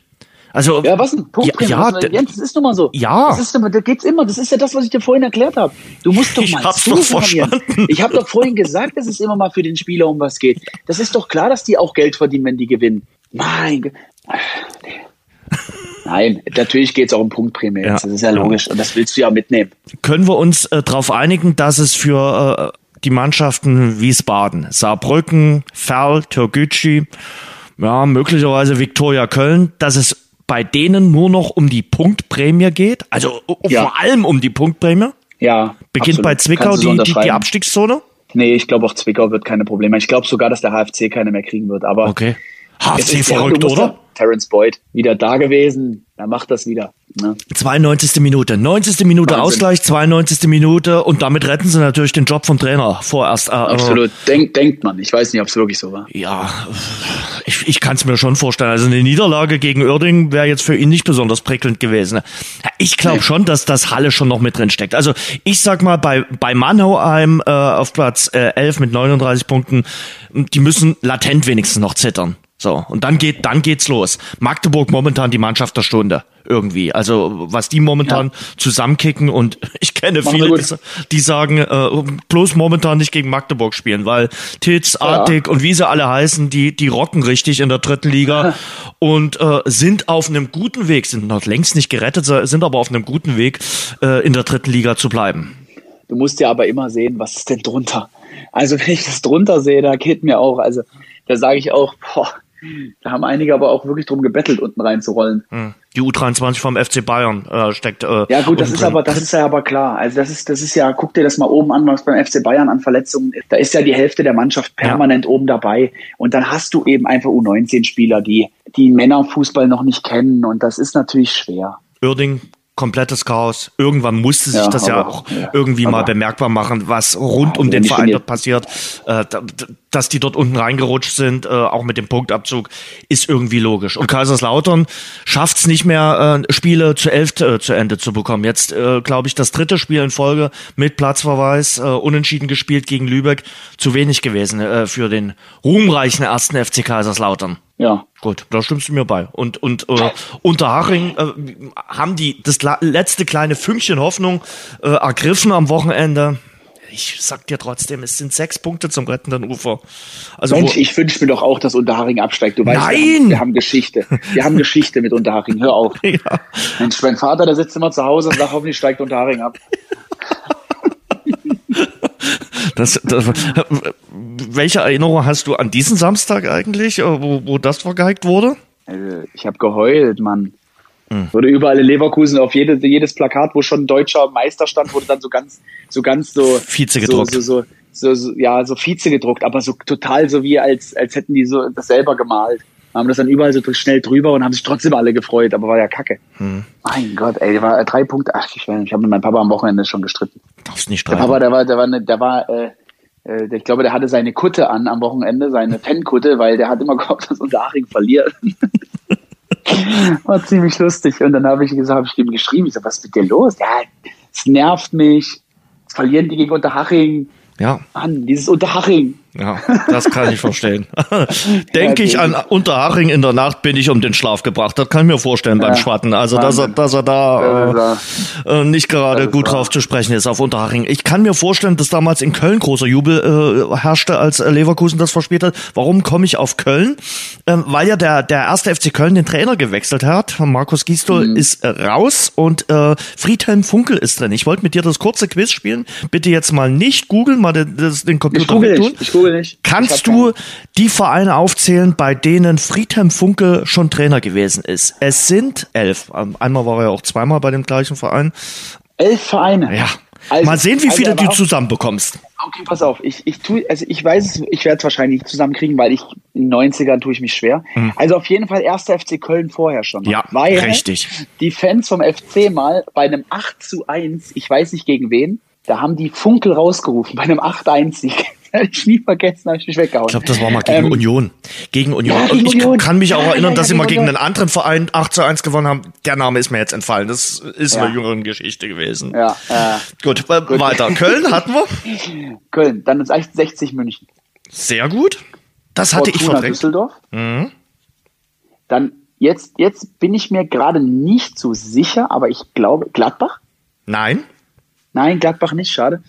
Also ja, was denn? Punktprämie. Ja, ja, Jens, das ist nun mal so. Ja. Das ist, da geht's immer. Das ist ja das, was ich dir vorhin erklärt habe. Du musst doch ich mal hab's doch verstanden. Ich habe doch vorhin gesagt, dass es immer mal für den Spieler um was geht. Das ist doch klar, dass die auch Geld verdienen, wenn die gewinnen. Mein Gott. Nein, natürlich geht es auch um Punktprämie. Ja. Das ist ja logisch und das willst du ja mitnehmen. Können wir uns äh, darauf einigen, dass es für äh, die Mannschaften Wiesbaden, Saarbrücken, Ferl, Türkgücü, ja, möglicherweise Viktoria Köln, dass es bei denen nur noch um die Punktprämie geht? Also ja. vor allem um die Punktprämie? Ja. Beginnt absolut. bei Zwickau die, die, die Abstiegszone? Nee, ich glaube auch Zwickau wird keine Probleme. Ich glaube sogar, dass der HFC keine mehr kriegen wird. Aber okay. HFC verrückt, oder? Terence Boyd wieder da gewesen. Er macht das wieder. Ne? 92. Minute. 90. Minute Wahnsinn. Ausgleich, 92. Minute und damit retten sie natürlich den Job vom Trainer vorerst. Äh, Absolut. Denk, denkt man. Ich weiß nicht, ob es wirklich so war. Ja, ich, ich kann es mir schon vorstellen. Also eine Niederlage gegen Oerding wäre jetzt für ihn nicht besonders prickelnd gewesen. Ich glaube nee. schon, dass das Halle schon noch mit drin steckt. Also ich sag mal, bei, bei Mannheim äh, auf Platz äh, 11 mit 39 Punkten, die müssen latent wenigstens noch zittern. So, und dann geht, dann geht's los. Magdeburg momentan die Mannschaft der Stunde irgendwie. Also was die momentan ja. zusammenkicken und ich kenne Machen viele, die, die, sagen, äh, bloß momentan nicht gegen Magdeburg spielen, weil Titz, Artig ja. und wie sie alle heißen, die, die rocken richtig in der dritten Liga und äh, sind auf einem guten Weg, sind noch längst nicht gerettet, sind aber auf einem guten Weg, äh, in der dritten Liga zu bleiben. Du musst ja aber immer sehen, was ist denn drunter? Also wenn ich das drunter sehe, da geht mir auch, also da sage ich auch, boah, da haben einige aber auch wirklich drum gebettelt, unten reinzurollen. Hm. Die U23 vom FC Bayern äh, steckt. Äh, ja gut, das ist aber, das ist ja aber klar. Also das ist, das ist ja, guck dir das mal oben an, was beim FC Bayern an Verletzungen ist. Da ist ja die Hälfte der Mannschaft permanent ja. oben dabei. Und dann hast du eben einfach U19-Spieler, die, die Männerfußball noch nicht kennen. Und das ist natürlich schwer. Oerding komplettes Chaos. Irgendwann musste sich ja, das aber, ja auch ja, irgendwie mal bemerkbar machen, was rund um den Verein dort passiert. Äh, dass die dort unten reingerutscht sind, äh, auch mit dem Punktabzug, ist irgendwie logisch. Und Kaiserslautern schafft es nicht mehr, äh, Spiele zu elf äh, zu Ende zu bekommen. Jetzt, äh, glaube ich, das dritte Spiel in Folge mit Platzverweis, äh, unentschieden gespielt gegen Lübeck, zu wenig gewesen für den ruhmreichen ersten FC Kaiserslautern. Ja. Gut, da stimmst du mir bei. Und, und äh, Unterhaching äh, haben die das letzte kleine Fünkchen Hoffnung äh, ergriffen am Wochenende. Ich sag dir trotzdem, es sind sechs Punkte zum rettenden Ufer. Also Mensch, ich wünsche mir doch auch, dass Unterhaching absteigt. Du weißt, Nein! Wir haben, wir haben Geschichte. Wir haben Geschichte mit Unterhaching. Hör auf. Ja. Mensch, mein Vater, der sitzt immer zu Hause und sagt, hoffentlich steigt Unterhaching ab. Das, das, welche Erinnerung hast du an diesen Samstag eigentlich, äh, wo, wo das vergeigt wurde? Also, ich habe geheult, Mann. Hm. Wurde überall in Leverkusen auf jede, jedes Plakat, wo schon ein deutscher Meister stand, wurde dann so ganz, so ganz so Vize gedruckt. So, so, so, so, ja, so Vize gedruckt, aber so total so wie als, als hätten die so das selber gemalt. Haben das dann überall so schnell drüber und haben sich trotzdem alle gefreut, aber war ja kacke. Hm. Mein Gott, ey, war drei Punkte. Ach, ich, ich habe mit meinem Papa am Wochenende schon gestritten. Darfst nicht streiten. Der Papa, der war, der war, der war, äh, äh, ich glaube, der hatte seine Kutte an am Wochenende, seine Fankutte, weil der hat immer gehofft, dass unser Aching verliert. War ziemlich lustig. Und dann habe ich gesagt, habe ich ihm geschrieben, ich so, was ist mit dir los? Ja, es nervt mich. Jetzt verlieren die gegen Unterhaching. Ja. Mann, dieses Unterhaching. Ja, das kann ich verstehen. Denke ich an Unterhaching in der Nacht bin ich um den Schlaf gebracht. Das kann ich mir vorstellen beim Schwatten. Also, dass er, dass er da äh, nicht gerade gut drauf zu sprechen ist auf Unterhaching. Ich kann mir vorstellen, dass damals in Köln großer Jubel äh, herrschte, als Leverkusen das verspielt hat. Warum komme ich auf Köln? Ähm, weil ja der, der erste FC Köln den Trainer gewechselt hat. Markus Gisdol mhm. ist raus und äh, Friedhelm Funkel ist drin. Ich wollte mit dir das kurze Quiz spielen. Bitte jetzt mal nicht googeln, mal den, den Computer tun. Ich, ich tue nicht. Kannst du die Vereine aufzählen, bei denen Friedhelm Funke schon Trainer gewesen ist? Es sind elf. Ähm, einmal war er ja auch zweimal bei dem gleichen Verein. Elf Vereine? Ja. Also, Mal sehen, wie also viele du zusammenbekommst. Okay, pass auf. Ich, ich tu, also ich weiß es, ich werde es wahrscheinlich nicht zusammenkriegen, weil ich in den 90ern tue ich mich schwer. Mhm. Also auf jeden Fall erster FC Köln vorher schon. Ja, weil richtig. Die Fans vom FC mal bei einem 8 zu 1, ich weiß nicht gegen wen, da haben die Funkel rausgerufen bei einem 8-1-Sieg werde ich nie vergessen, habe ich mich weggehauen. Ich glaube, das war mal gegen ähm, Union. Gegen Union. Ja, gegen ich Union. kann mich auch erinnern, ja, dass sie mal gegen einen anderen Verein 8 zu 1 gewonnen haben. Der Name ist mir jetzt entfallen. Das ist ja. eine jüngere Geschichte gewesen. Ja, äh, gut, gut, weiter. Köln hatten wir. Köln, dann ist echt 60 München. Sehr gut. Das hatte Fortuna ich verdrängt. Düsseldorf. Mhm. Dann jetzt, jetzt bin ich mir gerade nicht so sicher, aber ich glaube, Gladbach? Nein. Nein, Gladbach nicht, schade.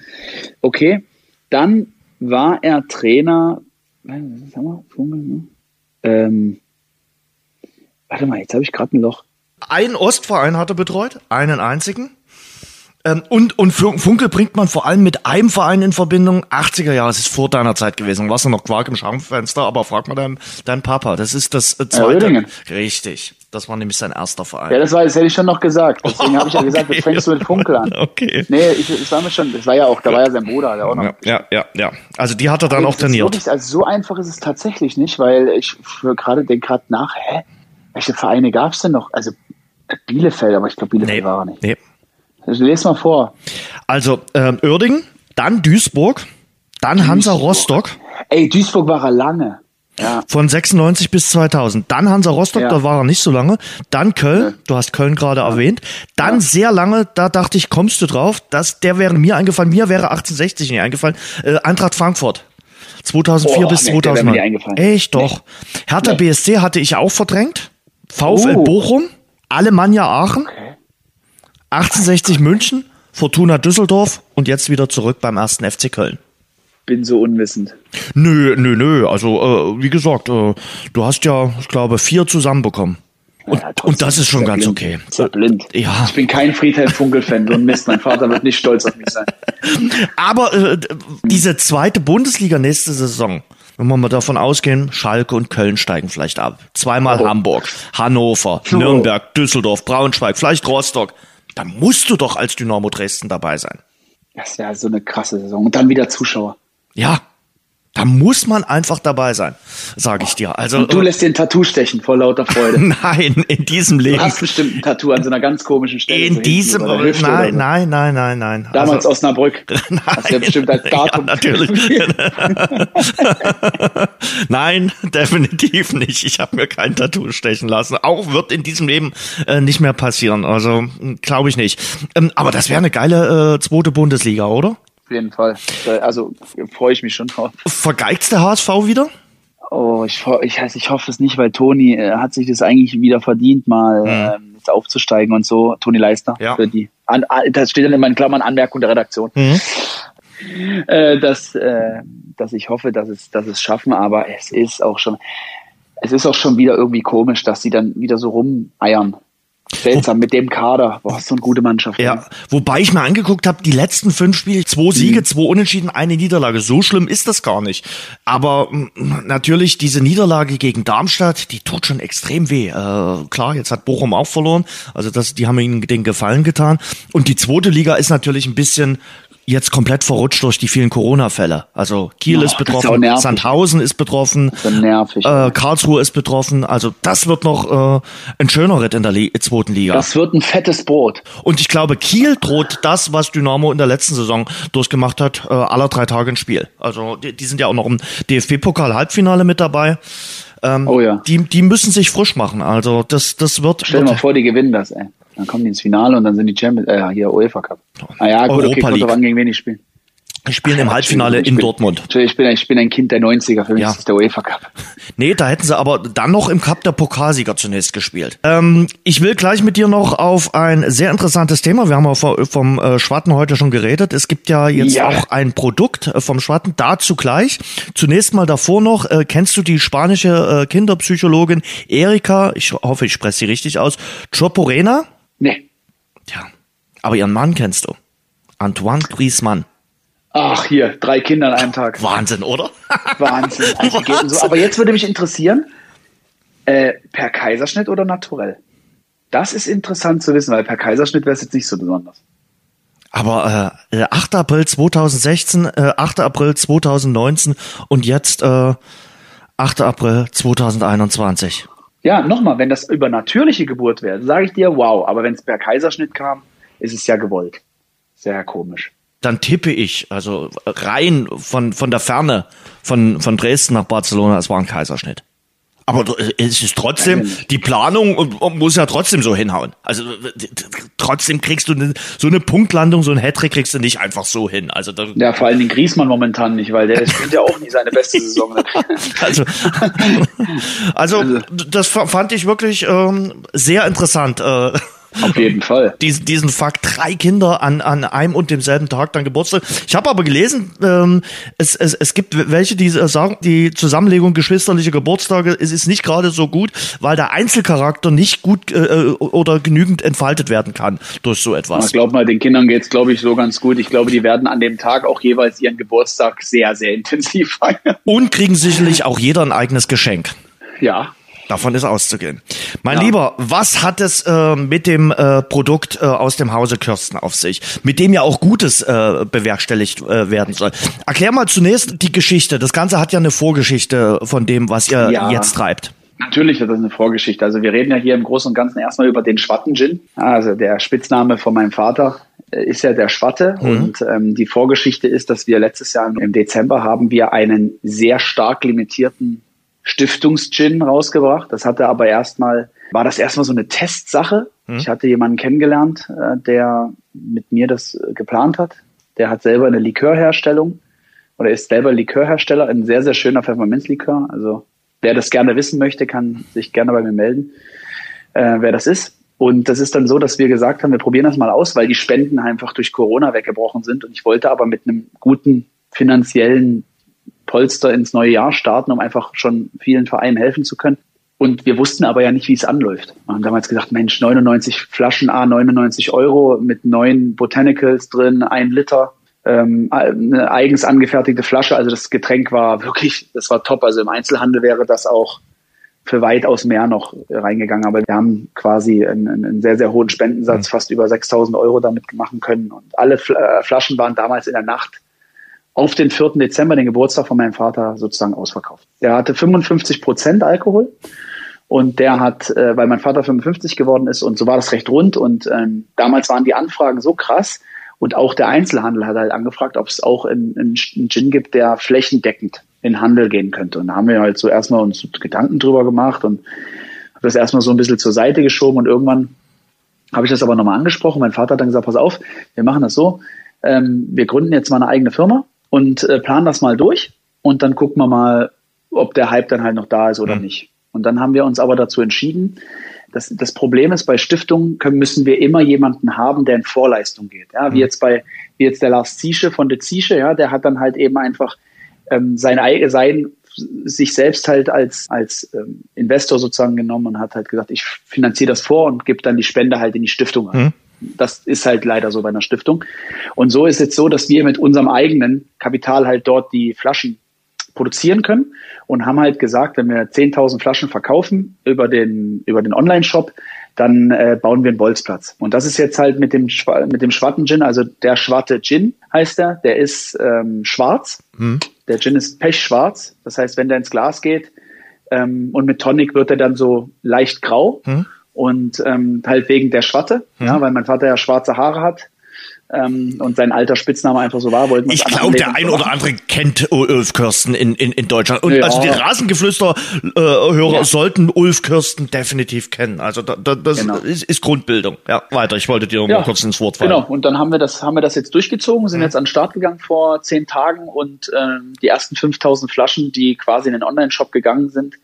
Okay, dann war er Trainer. Was haben wir? Ne? Ähm, warte mal, jetzt habe ich gerade ein Loch. Ein Ostverein hat er betreut, einen einzigen. Ähm, und, und Funkel bringt man vor allem mit einem Verein in Verbindung. 80er Jahre, es ist vor deiner Zeit gewesen. Warst du noch Quark im Schaumfenster, aber frag mal deinen, deinen Papa. Das ist das äh, zweite. Ja, Richtig. Das war nämlich sein erster Verein. Ja, das war, das hätte ich schon noch gesagt. Deswegen oh, habe ich ja gesagt, okay. jetzt fängst du mit Funkel an. Okay. Nee, ich, das war mir schon, das war ja auch, da war ja sein Bruder, der auch noch. Ja, ja, ja. Also die hat er dann auch trainiert. Wirklich, also so einfach ist es tatsächlich nicht, weil ich gerade denke gerade nach, hä? Welche Vereine gab es denn noch? Also Bielefeld, aber ich glaube Bielefeld nee, war er nicht. Nee. Also, lese mal vor. Also ähm, Oerding, dann Duisburg, dann Duisburg. Hansa Rostock. Ey, Duisburg war er lange. Ja. Von 96 bis 2000. Dann Hansa Rostock, ja. da war er nicht so lange. Dann Köln, ja. du hast Köln gerade erwähnt. Dann sehr lange, da dachte ich, kommst du drauf, dass der wäre mir eingefallen, mir wäre 1860 nicht eingefallen. Äh, Eintracht Frankfurt. 2004 oh, bis nee, 2009. Echt doch. Nee. Hertha nee. BSC hatte ich auch verdrängt. VfL oh. Bochum, Alemannia Aachen. Okay. 1860 München, Fortuna Düsseldorf und jetzt wieder zurück beim ersten FC Köln. Bin so unwissend. Nö, nö, nö. Also, äh, wie gesagt, äh, du hast ja, ich glaube, vier zusammenbekommen. Und, ja, und das ist schon ganz blind. okay. Ja blind. Ja. Ich bin kein Friedhelm Funkel-Fan und Mist, mein Vater wird nicht stolz auf mich sein. Aber äh, diese zweite Bundesliga nächste Saison, wenn wir mal davon ausgehen, Schalke und Köln steigen vielleicht ab. Zweimal oh. Hamburg, Hannover, oh. Nürnberg, Düsseldorf, Braunschweig, vielleicht Rostock da musst du doch als Dynamo Dresden dabei sein. Das wäre so eine krasse Saison. Und dann wieder Zuschauer. Ja, da muss man einfach dabei sein, sage ich dir. Also und du lässt den Tattoo stechen vor lauter Freude. nein, in diesem Leben. Du hast bestimmt ein Tattoo an so einer ganz komischen Stelle. In so diesem nein, so. nein, nein, nein, nein. Damals also, Osnabrück. Nein, hast du ja bestimmt als Datum. Ja, natürlich. nein, definitiv nicht. Ich habe mir kein Tattoo stechen lassen. Auch wird in diesem Leben äh, nicht mehr passieren. Also glaube ich nicht. Ähm, aber das wäre eine geile äh, zweite Bundesliga, oder? Auf jeden Fall. Also freue ich mich schon drauf. Vergeigt der HSV wieder? Oh, ich, ich, ich hoffe es nicht, weil Toni äh, hat sich das eigentlich wieder verdient, mal mhm. äh, aufzusteigen und so. Toni Leister. Ja. Für die, an, das steht dann in meinen Klammern Anmerkung der Redaktion. Mhm. Äh, dass, äh, dass ich hoffe, dass es, dass es schaffen, aber es ist auch schon, es ist auch schon wieder irgendwie komisch, dass sie dann wieder so rumeiern. Seltsam mit dem Kader. Boah, so eine gute Mannschaft. Ja, wobei ich mir angeguckt habe, die letzten fünf Spiele, zwei Siege, mhm. zwei Unentschieden, eine Niederlage. So schlimm ist das gar nicht. Aber natürlich diese Niederlage gegen Darmstadt, die tut schon extrem weh. Äh, klar, jetzt hat Bochum auch verloren. Also das, die haben ihnen den Gefallen getan. Und die zweite Liga ist natürlich ein bisschen jetzt komplett verrutscht durch die vielen Corona-Fälle. Also Kiel oh, ist betroffen, ist Sandhausen ist betroffen, ist nervig, äh, Karlsruhe ist betroffen. Also das wird noch äh, ein schöner Ritt in der Li zweiten Liga. Das wird ein fettes Brot. Und ich glaube, Kiel droht das, was Dynamo in der letzten Saison durchgemacht hat, äh, aller drei Tage ein Spiel. Also die, die sind ja auch noch im DFB-Pokal-Halbfinale mit dabei. Ähm, oh ja. Die, die müssen sich frisch machen. Also das, das wird. Stell dir mal vor, die gewinnen das, ey. Dann kommen die ins Finale und dann sind die Champions, äh, hier UEFA Cup. Naja, gut, Europa okay, wann gegen wen die spielen. Die spielen im Halbfinale in bin, Dortmund. Ich bin, ich bin ein Kind der 90er, für mich ja. ist der UEFA Cup. Nee, da hätten sie aber dann noch im Cup der Pokalsieger zunächst gespielt. Ähm, ich will gleich mit dir noch auf ein sehr interessantes Thema, wir haben auch vom äh, Schwatten heute schon geredet. Es gibt ja jetzt ja. auch ein Produkt äh, vom Schwatten, dazu gleich. Zunächst mal davor noch, äh, kennst du die spanische äh, Kinderpsychologin Erika, ich hoffe, ich spreche sie richtig aus, Choporena? Nee. Tja, aber ihren Mann kennst du. Antoine Griezmann. Ach, hier, drei Kinder an einem Tag. Wahnsinn, oder? Wahnsinn. Also Wahnsinn. So. Aber jetzt würde mich interessieren, äh, per Kaiserschnitt oder naturell? Das ist interessant zu wissen, weil per Kaiserschnitt wäre es jetzt nicht so besonders. Aber äh, 8. April 2016, äh, 8. April 2019 und jetzt äh, 8. April 2021. Ja, nochmal, wenn das über natürliche Geburt wäre, sage ich dir, wow. Aber wenn es per Kaiserschnitt kam, ist es ja gewollt. Sehr komisch dann tippe ich, also rein von, von der Ferne von, von Dresden nach Barcelona, es war ein Kaiserschnitt. Aber es ist trotzdem, die Planung muss ja trotzdem so hinhauen. Also trotzdem kriegst du ne, so eine Punktlandung, so ein Hattrick kriegst du nicht einfach so hin. Also ja, vor allem den Griesmann momentan nicht, weil der spielt ja auch nie seine beste Saison. also, also das fand ich wirklich ähm, sehr interessant. Äh, auf jeden Fall. Diesen, diesen Fakt, drei Kinder an, an einem und demselben Tag dann Geburtstag. Ich habe aber gelesen, ähm, es, es, es gibt welche, die sagen, die Zusammenlegung geschwisterlicher Geburtstage es ist nicht gerade so gut, weil der Einzelcharakter nicht gut äh, oder genügend entfaltet werden kann durch so etwas. Ich glaube mal, den Kindern geht's, glaube ich, so ganz gut. Ich glaube, die werden an dem Tag auch jeweils ihren Geburtstag sehr, sehr intensiv feiern. Und kriegen sicherlich auch jeder ein eigenes Geschenk. Ja, Davon ist auszugehen. Mein ja. Lieber, was hat es äh, mit dem äh, Produkt äh, aus dem Hause Kirsten auf sich, mit dem ja auch Gutes äh, bewerkstelligt äh, werden soll? Erklär mal zunächst die Geschichte. Das Ganze hat ja eine Vorgeschichte von dem, was ihr ja. jetzt treibt. Natürlich hat das eine Vorgeschichte. Also wir reden ja hier im Großen und Ganzen erstmal über den Schwatten-Gin. Also der Spitzname von meinem Vater äh, ist ja der Schwatte. Mhm. Und ähm, die Vorgeschichte ist, dass wir letztes Jahr im Dezember haben wir einen sehr stark limitierten Stiftungsgin rausgebracht. Das hatte aber erstmal, war das erstmal so eine Testsache. Hm. Ich hatte jemanden kennengelernt, äh, der mit mir das äh, geplant hat. Der hat selber eine Likörherstellung oder ist selber Likörhersteller, ein sehr, sehr schöner Pfefferminzlikör. Also wer das gerne wissen möchte, kann sich gerne bei mir melden, äh, wer das ist. Und das ist dann so, dass wir gesagt haben, wir probieren das mal aus, weil die Spenden einfach durch Corona weggebrochen sind. Und ich wollte aber mit einem guten finanziellen Polster ins neue Jahr starten, um einfach schon vielen Vereinen helfen zu können. Und wir wussten aber ja nicht, wie es anläuft. Wir haben damals gesagt, Mensch, 99 Flaschen A, 99 Euro mit neun Botanicals drin, ein Liter, ähm, eine eigens angefertigte Flasche. Also das Getränk war wirklich, das war top. Also im Einzelhandel wäre das auch für weitaus mehr noch reingegangen. Aber wir haben quasi einen, einen sehr, sehr hohen Spendensatz, mhm. fast über 6000 Euro damit machen können. Und alle äh, Flaschen waren damals in der Nacht auf den 4. Dezember, den Geburtstag von meinem Vater, sozusagen ausverkauft. Der hatte 55 Prozent Alkohol und der hat, äh, weil mein Vater 55 geworden ist und so war das recht rund und ähm, damals waren die Anfragen so krass und auch der Einzelhandel hat halt angefragt, ob es auch einen, einen Gin gibt, der flächendeckend in Handel gehen könnte. Und da haben wir halt so erstmal uns Gedanken drüber gemacht und habe das erstmal so ein bisschen zur Seite geschoben und irgendwann habe ich das aber nochmal angesprochen. Mein Vater hat dann gesagt, pass auf, wir machen das so, ähm, wir gründen jetzt mal eine eigene Firma und äh, planen das mal durch und dann gucken wir mal, ob der Hype dann halt noch da ist oder mhm. nicht. Und dann haben wir uns aber dazu entschieden, dass das Problem ist, bei Stiftungen können, müssen wir immer jemanden haben, der in Vorleistung geht. Ja, wie mhm. jetzt bei, wie jetzt der Lars Ziesche von der Ziesche, ja, der hat dann halt eben einfach ähm, sein, sein sich selbst halt als, als ähm, Investor sozusagen genommen und hat halt gesagt, ich finanziere das vor und gebe dann die Spende halt in die Stiftung ein. Mhm. Das ist halt leider so bei einer Stiftung. Und so ist es so, dass wir mit unserem eigenen Kapital halt dort die Flaschen produzieren können und haben halt gesagt, wenn wir 10.000 Flaschen verkaufen über den, über den Online-Shop, dann äh, bauen wir einen Bolzplatz. Und das ist jetzt halt mit dem, mit dem Schwatten Gin, also der Schwatte Gin heißt er, der ist ähm, schwarz. Mhm. Der Gin ist pechschwarz. Das heißt, wenn der ins Glas geht ähm, und mit Tonic wird er dann so leicht grau. Mhm und ähm, halt wegen der Schwatte, mhm. ja, weil mein Vater ja schwarze Haare hat. ähm, und sein alter Spitzname einfach so war, wollten wir Ich glaube, der ein oder andere kennt Ulf Kirsten in, in, in Deutschland. Und Ja. also die Rasengeflüster-Hörer Ja. sollten Ulf Kirsten definitiv kennen. Also da, da, das Genau. ist, ist Grundbildung. Ja, weiter. Ich wollte dir noch mal kurz ins Wort fallen. Genau, und dann haben wir das, haben wir das jetzt durchgezogen, sind jetzt an den Start gegangen vor zehn Tagen und ähm, die ersten 5000 Flaschen, die quasi in den Online-Shop gegangen sind,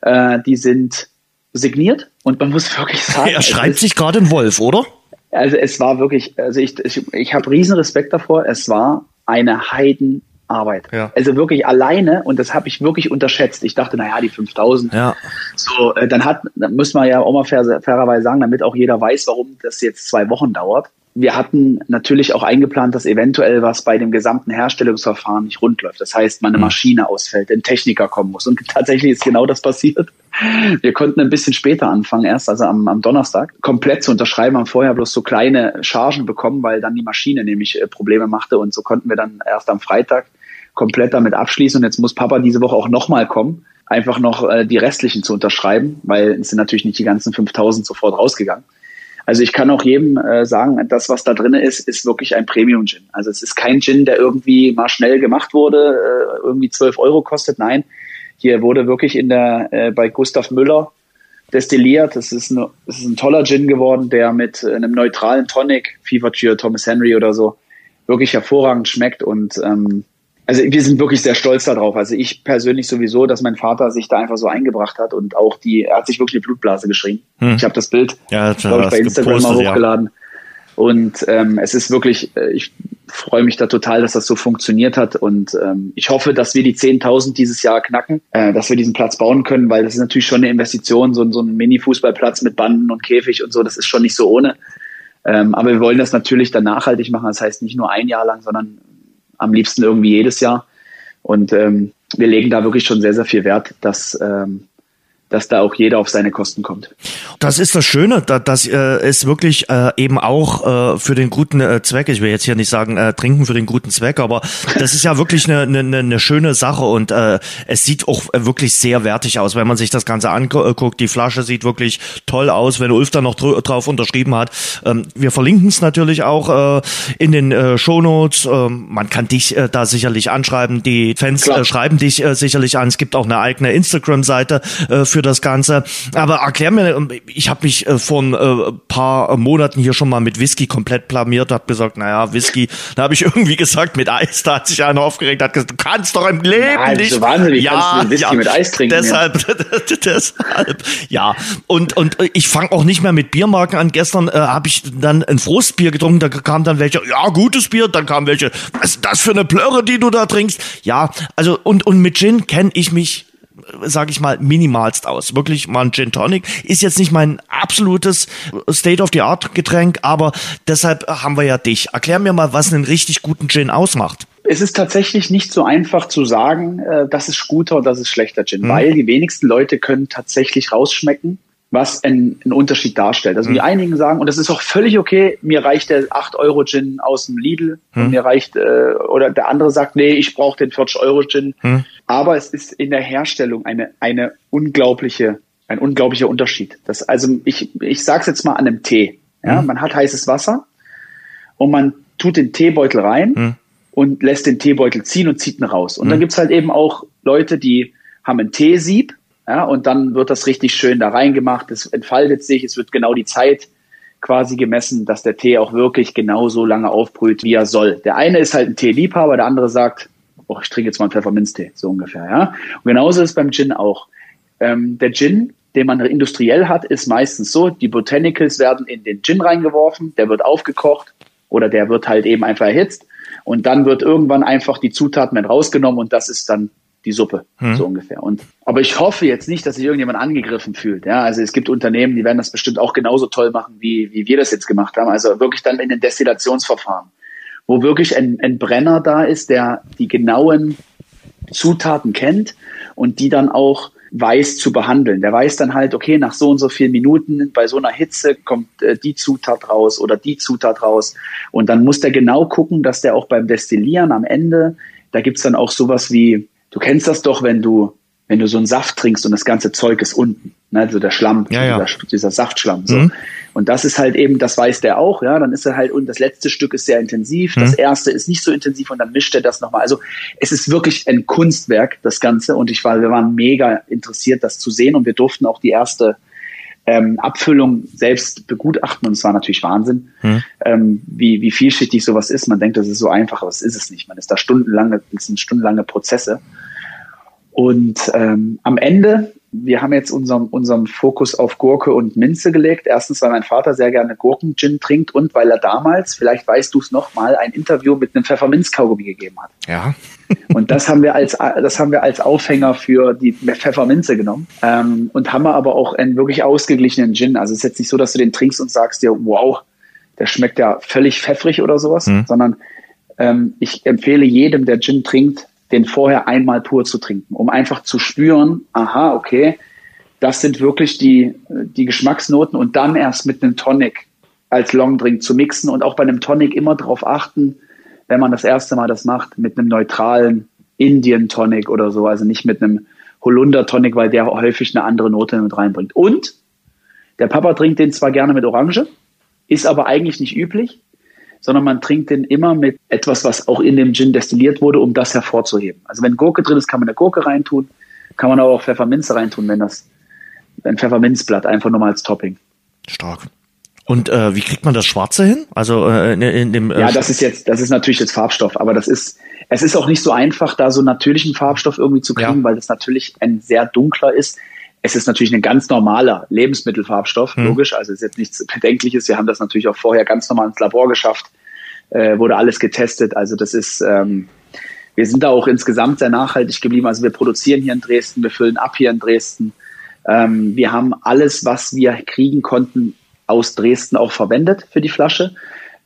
äh, die sind signiert und man muss wirklich sagen, Er schreibt sich gerade ein Wolf, oder? also es war wirklich, also ich, ich, ich habe riesen Respekt davor. Es war eine Heidenarbeit. Ja. Also wirklich alleine und das habe ich wirklich unterschätzt. Ich dachte, naja, die 5000. Ja. So, äh, dann hat, dann muss man ja auch mal fair, fairerweise sagen, damit auch jeder weiß, warum das jetzt zwei Wochen dauert. Wir hatten natürlich auch eingeplant, dass eventuell was bei dem gesamten Herstellungsverfahren nicht rund läuft. Das heißt, meine Maschine ausfällt, ein Techniker kommen muss. Und tatsächlich ist genau das passiert. Wir konnten ein bisschen später anfangen, erst also am, am Donnerstag, komplett zu unterschreiben, haben vorher bloß so kleine Chargen bekommen, weil dann die Maschine nämlich äh, Probleme machte. Und so konnten wir dann erst am Freitag komplett damit abschließen. Und jetzt muss Papa diese Woche auch nochmal kommen, einfach noch äh, die restlichen zu unterschreiben, weil es sind natürlich nicht die ganzen 5000 sofort rausgegangen. Also ich kann auch jedem äh, sagen, das, was da drin ist, ist wirklich ein Premium-Gin. Also es ist kein Gin, der irgendwie mal schnell gemacht wurde, äh, irgendwie 12 Euro kostet. Nein, hier wurde wirklich in der äh, bei Gustav Müller destilliert. Das ist, ein, das ist ein toller Gin geworden, der mit äh, einem neutralen Tonic, Feverture, Thomas Henry oder so, wirklich hervorragend schmeckt. Und ähm, also wir sind wirklich sehr stolz darauf. Also ich persönlich sowieso, dass mein Vater sich da einfach so eingebracht hat und auch die, er hat sich wirklich eine Blutblase geschrieben. Ich habe das Bild, Ja, glaube ich, bei Instagram mal gepostet, ja. hochgeladen. Und ähm, es ist wirklich, äh, ich freue mich da total, dass das so funktioniert hat. Und ähm, ich hoffe, dass wir die 10.000 dieses Jahr knacken, äh, dass wir diesen Platz bauen können, weil das ist natürlich schon eine Investition, so, ein- so ein Mini-Fußballplatz mit Banden und Käfig und so, das ist schon nicht so ohne. Ähm, aber wir wollen das natürlich dann nachhaltig machen. Das heißt nicht nur ein Jahr lang, sondern am liebsten irgendwie jedes Jahr. Und ähm, wir legen da wirklich schon sehr, sehr viel Wert, dass, ähm, dass da auch jeder auf seine Kosten kommt. Das ist das Schöne, da, dass äh, es wirklich äh, eben auch äh, für den guten äh, Zweck, ich will jetzt hier nicht sagen äh, trinken für den guten Zweck, aber das ist ja wirklich eine, eine, eine schöne Sache und äh, es sieht auch wirklich sehr wertig aus, wenn man sich das Ganze anguckt. Die Flasche sieht wirklich toll aus, wenn Ulf da noch dr drauf unterschrieben hat. Ähm, wir verlinken es natürlich auch äh, in den äh, Shownotes. Ähm, man kann dich äh, da sicherlich anschreiben. Die Fans äh, schreiben dich äh, sicherlich an. Es gibt auch eine eigene Instagram-Seite äh, für das Ganze. Aber erklär mir, ähm, ich habe mich äh, vor ein äh, paar Monaten hier schon mal mit Whisky komplett blamiert, habe gesagt, naja, Whisky, da habe ich irgendwie gesagt, mit Eis, da hat sich einer aufgeregt, hat gesagt, du kannst doch im Leben Nein, nicht. so wahnsinnig, kannst du Whisky mit Eis trinken, Deshalb, deshalb, ja. Und, und ich fange auch nicht mehr mit Biermarken an. Gestern äh, habe ich dann ein Frustbier getrunken, da kam dann welche, ja, gutes Bier, dann kam welche, was ist das für eine Plörre, die du da trinkst? Ja, also und, und mit Gin kenne ich mich sage ich mal, minimalst aus. Wirklich mal ein Gin Tonic. Ist jetzt nicht mein absolutes State-of-the-Art-Getränk, aber deshalb haben wir ja dich. Erklär mir mal, was einen richtig guten Gin ausmacht. Es ist tatsächlich nicht so einfach zu sagen, äh, das ist guter und das ist schlechter Mhm. Gin, weil die wenigsten Leute können tatsächlich rausschmecken, was einen, einen Unterschied darstellt. Also Mhm. wie einigen sagen, und das ist auch völlig okay, mir reicht der 8-Euro-Gin aus dem Lidl Mhm. mir reicht, äh, oder der andere sagt, nee, ich brauche den 40-Euro-Gin. Mhm. Aber es ist in der Herstellung eine, eine unglaubliche, ein unglaublicher Unterschied. Das, also ich, ich sage es jetzt mal an einem Tee. Ja, Man hat heißes Wasser und man tut den Teebeutel rein und lässt den Teebeutel ziehen und zieht ihn raus. Und dann gibt's halt eben auch Leute, die haben ein Teesieb, ja, und dann wird das richtig schön da reingemacht, es entfaltet sich, es wird genau die Zeit quasi gemessen, dass der Tee auch wirklich genau so lange aufbrüht, wie er soll. Der eine ist halt ein Teeliebhaber, der andere sagt, oh, ich trinke jetzt mal einen Pfefferminztee, so ungefähr, ja. Und genauso ist es beim Gin auch. Ähm, der Gin, den man industriell hat, ist meistens so, die Botanicals werden in den Gin reingeworfen, der wird aufgekocht oder der wird halt eben einfach erhitzt und dann wird irgendwann einfach die Zutaten mit rausgenommen und das ist dann die Suppe, so ungefähr. Und, aber ich hoffe jetzt nicht, dass sich irgendjemand angegriffen fühlt. Ja, also es gibt Unternehmen, die werden das bestimmt auch genauso toll machen, wie, wie wir das jetzt gemacht haben. Also wirklich dann in den Destillationsverfahren, wo wirklich ein, ein Brenner da ist, der die genauen Zutaten kennt und die dann auch weiß zu behandeln. Der weiß dann halt, okay, nach so und so vielen Minuten bei so einer Hitze kommt äh, die Zutat raus oder die Zutat raus. Und dann muss der genau gucken, dass der auch beim Destillieren am Ende, da gibt's dann auch sowas wie, du kennst das doch, wenn du wenn du so einen Saft trinkst und das ganze Zeug ist unten, ne, also der Schlamm, ja, ja. Dieser, dieser, Saftschlamm. So. Mhm. Und das ist halt eben, das weiß der auch, ja, dann ist er halt, und das letzte Stück ist sehr intensiv, mhm. das erste ist nicht so intensiv und dann mischt er das nochmal. Also es ist wirklich ein Kunstwerk, das Ganze. Und ich war, wir waren mega interessiert, das zu sehen und wir durften auch die erste ähm, Abfüllung selbst begutachten und es war natürlich Wahnsinn, mhm. ähm, wie, wie vielschichtig sowas ist. Man denkt, das ist so einfach, aber es ist es nicht. Man ist da stundenlange, das sind stundenlange Prozesse. Und ähm, am Ende, wir haben jetzt unseren, unseren Fokus auf Gurke und Minze gelegt. Erstens, weil mein Vater sehr gerne Gurken-Gin trinkt und weil er damals, vielleicht weißt du es noch mal, ein Interview mit einem Pfefferminz-Kaugummi gegeben hat. Ja. Und das haben wir als, das haben wir als Aufhänger für die Pfefferminze genommen. Ähm, und haben wir aber auch einen wirklich ausgeglichenen Gin. Also es ist jetzt nicht so, dass du den trinkst und sagst dir, wow, der schmeckt ja völlig pfeffrig oder sowas, mhm. sondern ähm, ich empfehle jedem, der Gin trinkt, den vorher einmal pur zu trinken, um einfach zu spüren, aha, okay, das sind wirklich die, die Geschmacksnoten und dann erst mit einem Tonic als Longdrink zu mixen und auch bei einem Tonic immer darauf achten, wenn man das erste Mal das macht, mit einem neutralen Indian Tonic oder so, also nicht mit einem Holunder Tonic, weil der häufig eine andere Note mit reinbringt. Und der Papa trinkt den zwar gerne mit Orange, ist aber eigentlich nicht üblich sondern man trinkt den immer mit etwas, was auch in dem Gin destilliert wurde, um das hervorzuheben. Also wenn Gurke drin ist, kann man eine Gurke reintun, kann man aber auch Pfefferminze reintun, wenn das ein Pfefferminzblatt einfach nur mal als Topping. Stark. Und äh, wie kriegt man das Schwarze hin? Also äh, in, in dem äh, ja, das ist jetzt, das ist natürlich jetzt Farbstoff, aber das ist, es ist auch nicht so einfach, da so natürlichen Farbstoff irgendwie zu kriegen, ja. weil das natürlich ein sehr dunkler ist. Es ist natürlich ein ganz normaler Lebensmittelfarbstoff, hm. logisch. Also ist jetzt nichts Bedenkliches. Wir haben das natürlich auch vorher ganz normal ins Labor geschafft, äh, wurde alles getestet. Also das ist, ähm, wir sind da auch insgesamt sehr nachhaltig geblieben. Also wir produzieren hier in Dresden, wir füllen ab hier in Dresden. Ähm, wir haben alles, was wir kriegen konnten, aus Dresden auch verwendet für die Flasche.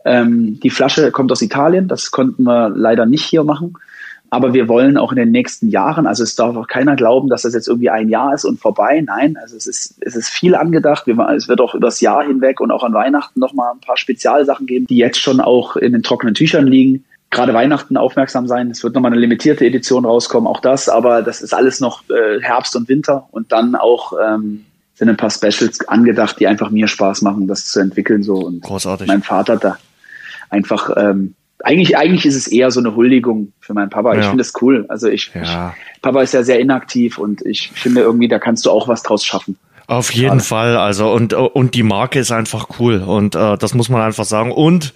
Ähm, die Flasche kommt aus Italien, das konnten wir leider nicht hier machen. Aber wir wollen auch in den nächsten Jahren, also es darf auch keiner glauben, dass das jetzt irgendwie ein Jahr ist und vorbei. Nein, also es ist, es ist viel angedacht. es wird auch übers Jahr hinweg und auch an Weihnachten nochmal ein paar Spezialsachen geben, die jetzt schon auch in den trockenen Tüchern liegen. Gerade Weihnachten aufmerksam sein. Es wird nochmal eine limitierte Edition rauskommen, auch das. Aber das ist alles noch äh, Herbst und Winter und dann auch ähm, sind ein paar Specials angedacht, die einfach mir Spaß machen, das zu entwickeln so. Und Großartig. Mein Vater da einfach ähm, eigentlich, eigentlich ist es eher so eine Huldigung für meinen Papa. Ja. Ich finde es cool. Also ich, ja. ich, Papa ist ja sehr inaktiv und ich finde irgendwie, da kannst du auch was draus schaffen. Auf jeden Gerade. Fall. Also und und die Marke ist einfach cool und äh, das muss man einfach sagen. Und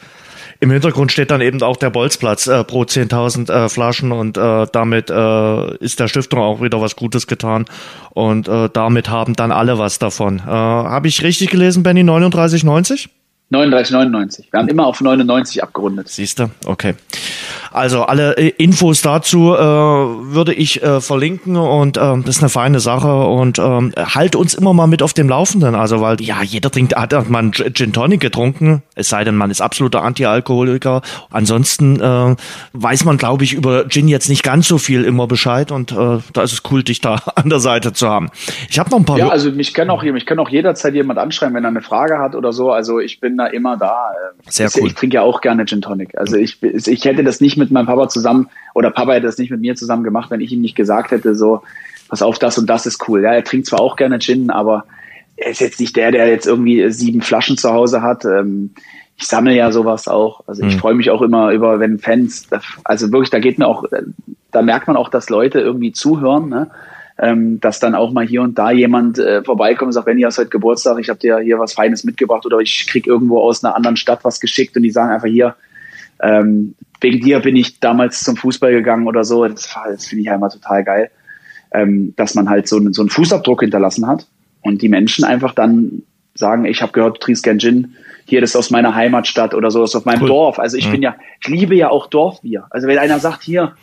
im Hintergrund steht dann eben auch der Bolzplatz äh, pro 10.000 äh, Flaschen und äh, damit äh, ist der Stiftung auch wieder was Gutes getan und äh, damit haben dann alle was davon. Äh, Habe ich richtig gelesen, Benny? 39,90? 39,99. Wir haben immer auf 99 abgerundet. Siehst du? Okay. Also alle äh, Infos dazu äh, würde ich äh, verlinken und äh, das ist eine feine Sache und ähm, halt uns immer mal mit auf dem Laufenden. Also weil ja jeder trinkt, hat man Gin Tonic getrunken, es sei denn man ist absoluter Anti-Alkoholiker. Ansonsten äh, weiß man, glaube ich, über Gin jetzt nicht ganz so viel immer Bescheid und äh, da ist es cool, dich da an der Seite zu haben. Ich habe noch ein paar. Ja, also mich kann auch mich kann auch jederzeit jemand anschreiben, wenn er eine Frage hat oder so. Also ich bin da immer da. Sehr ich, cool. Ich trinke ja auch gerne Gin Tonic. Also ich, ich hätte das nicht mit meinem Papa zusammen oder Papa hätte das nicht mit mir zusammen gemacht, wenn ich ihm nicht gesagt hätte, so, pass auf, das und das ist cool. Ja, er trinkt zwar auch gerne Gin, aber er ist jetzt nicht der, der jetzt irgendwie sieben Flaschen zu Hause hat. Ähm, ich sammle ja sowas auch. Also ich mhm. freue mich auch immer über, wenn Fans, also wirklich, da geht mir auch, da merkt man auch, dass Leute irgendwie zuhören. Ne? Ähm, dass dann auch mal hier und da jemand äh, vorbeikommt und sagt, wenn ihr hast heute Geburtstag, ich habe dir hier was Feines mitgebracht oder ich krieg irgendwo aus einer anderen Stadt was geschickt und die sagen einfach hier, ähm, wegen dir bin ich damals zum Fußball gegangen oder so. Das, das finde ich ja immer total geil, ähm, dass man halt so, einen so einen Fußabdruck hinterlassen hat und die Menschen einfach dann sagen, ich habe gehört, du trinkst gern Gin, hier, das ist aus meiner Heimatstadt oder so, das ist aus meinem cool. Dorf. Also ich mhm. bin ja, ich liebe ja auch Dorfbier. Also wenn einer sagt, hier,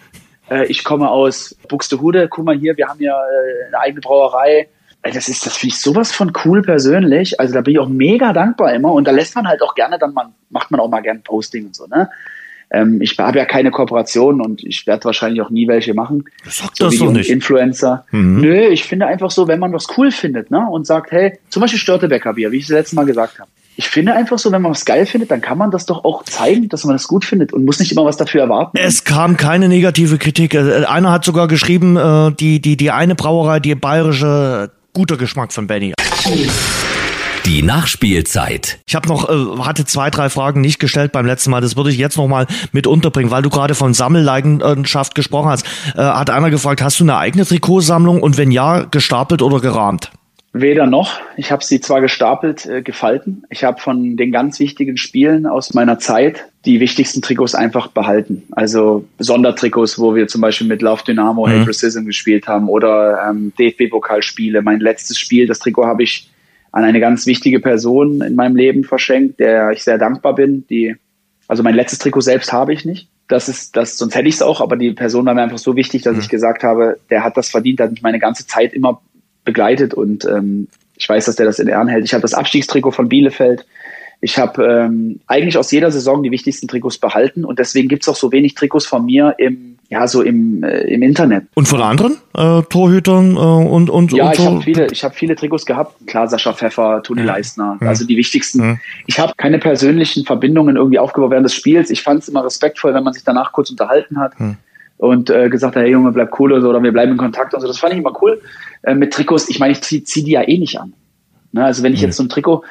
äh, ich komme aus Buxtehude, guck mal hier, wir haben ja äh, eine eigene Brauerei. Das ist, das finde ich sowas von cool persönlich. Also da bin ich auch mega dankbar immer. Und da lässt man halt auch gerne, dann man, macht man auch mal gern Posting und so, ne? Ähm, ich habe ja keine Kooperation und ich werde wahrscheinlich auch nie welche machen. Sag so das doch nicht. Influencer. Mhm. Nö, ich finde einfach so, wenn man was cool findet, ne? Und sagt, hey, zum Beispiel Störtebäcker Bier, wie ich das letzte Mal gesagt habe. Ich finde einfach so, wenn man was geil findet, dann kann man das doch auch zeigen, dass man das gut findet und muss nicht immer was dafür erwarten. Es kam keine negative Kritik. Äh, einer hat sogar geschrieben, äh, die, die, die eine Brauerei, die bayerische, guter Geschmack von Benny. Die Nachspielzeit. Ich habe noch äh, hatte zwei drei Fragen nicht gestellt beim letzten Mal. Das würde ich jetzt noch mal mit unterbringen, weil du gerade von Sammelleidenschaft gesprochen hast. Äh, hat einer gefragt, hast du eine eigene Trikotsammlung und wenn ja, gestapelt oder gerahmt? Weder noch. Ich habe sie zwar gestapelt, äh, gefalten. Ich habe von den ganz wichtigen Spielen aus meiner Zeit die wichtigsten Trikots einfach behalten. Also Sondertrikots, wo wir zum Beispiel mit Love Dynamo, mhm. Hate Racism gespielt haben oder ähm, DFB-Pokalspiele. Mein letztes Spiel, das Trikot habe ich an eine ganz wichtige Person in meinem Leben verschenkt, der ich sehr dankbar bin. Die, also mein letztes Trikot selbst habe ich nicht. Das ist, das, sonst hätte ich es auch, aber die Person war mir einfach so wichtig, dass mhm. ich gesagt habe, der hat das verdient, der hat mich meine ganze Zeit immer begleitet und ähm, ich weiß, dass der das in Ehren hält. Ich habe das Abstiegstrikot von Bielefeld. Ich habe ähm, eigentlich aus jeder Saison die wichtigsten Trikots behalten und deswegen gibt's auch so wenig Trikots von mir im ja so im, äh, im Internet. Und von anderen äh, Torhütern äh, und und ja, und ich habe viele ich habe viele Trikots gehabt. Klar, Sascha Pfeffer, Toni ja. Leistner, ja. also die wichtigsten. Ja. Ich habe keine persönlichen Verbindungen irgendwie aufgebaut während des Spiels. Ich fand es immer respektvoll, wenn man sich danach kurz unterhalten hat. Und äh, gesagt hat, hey Junge, bleib cool oder so, oder wir bleiben in Kontakt und so. Das fand ich immer cool. Äh, mit Trikots, ich meine, ich ziehe zieh die ja eh nicht an. Ne? Also wenn ich jetzt so ein Trikot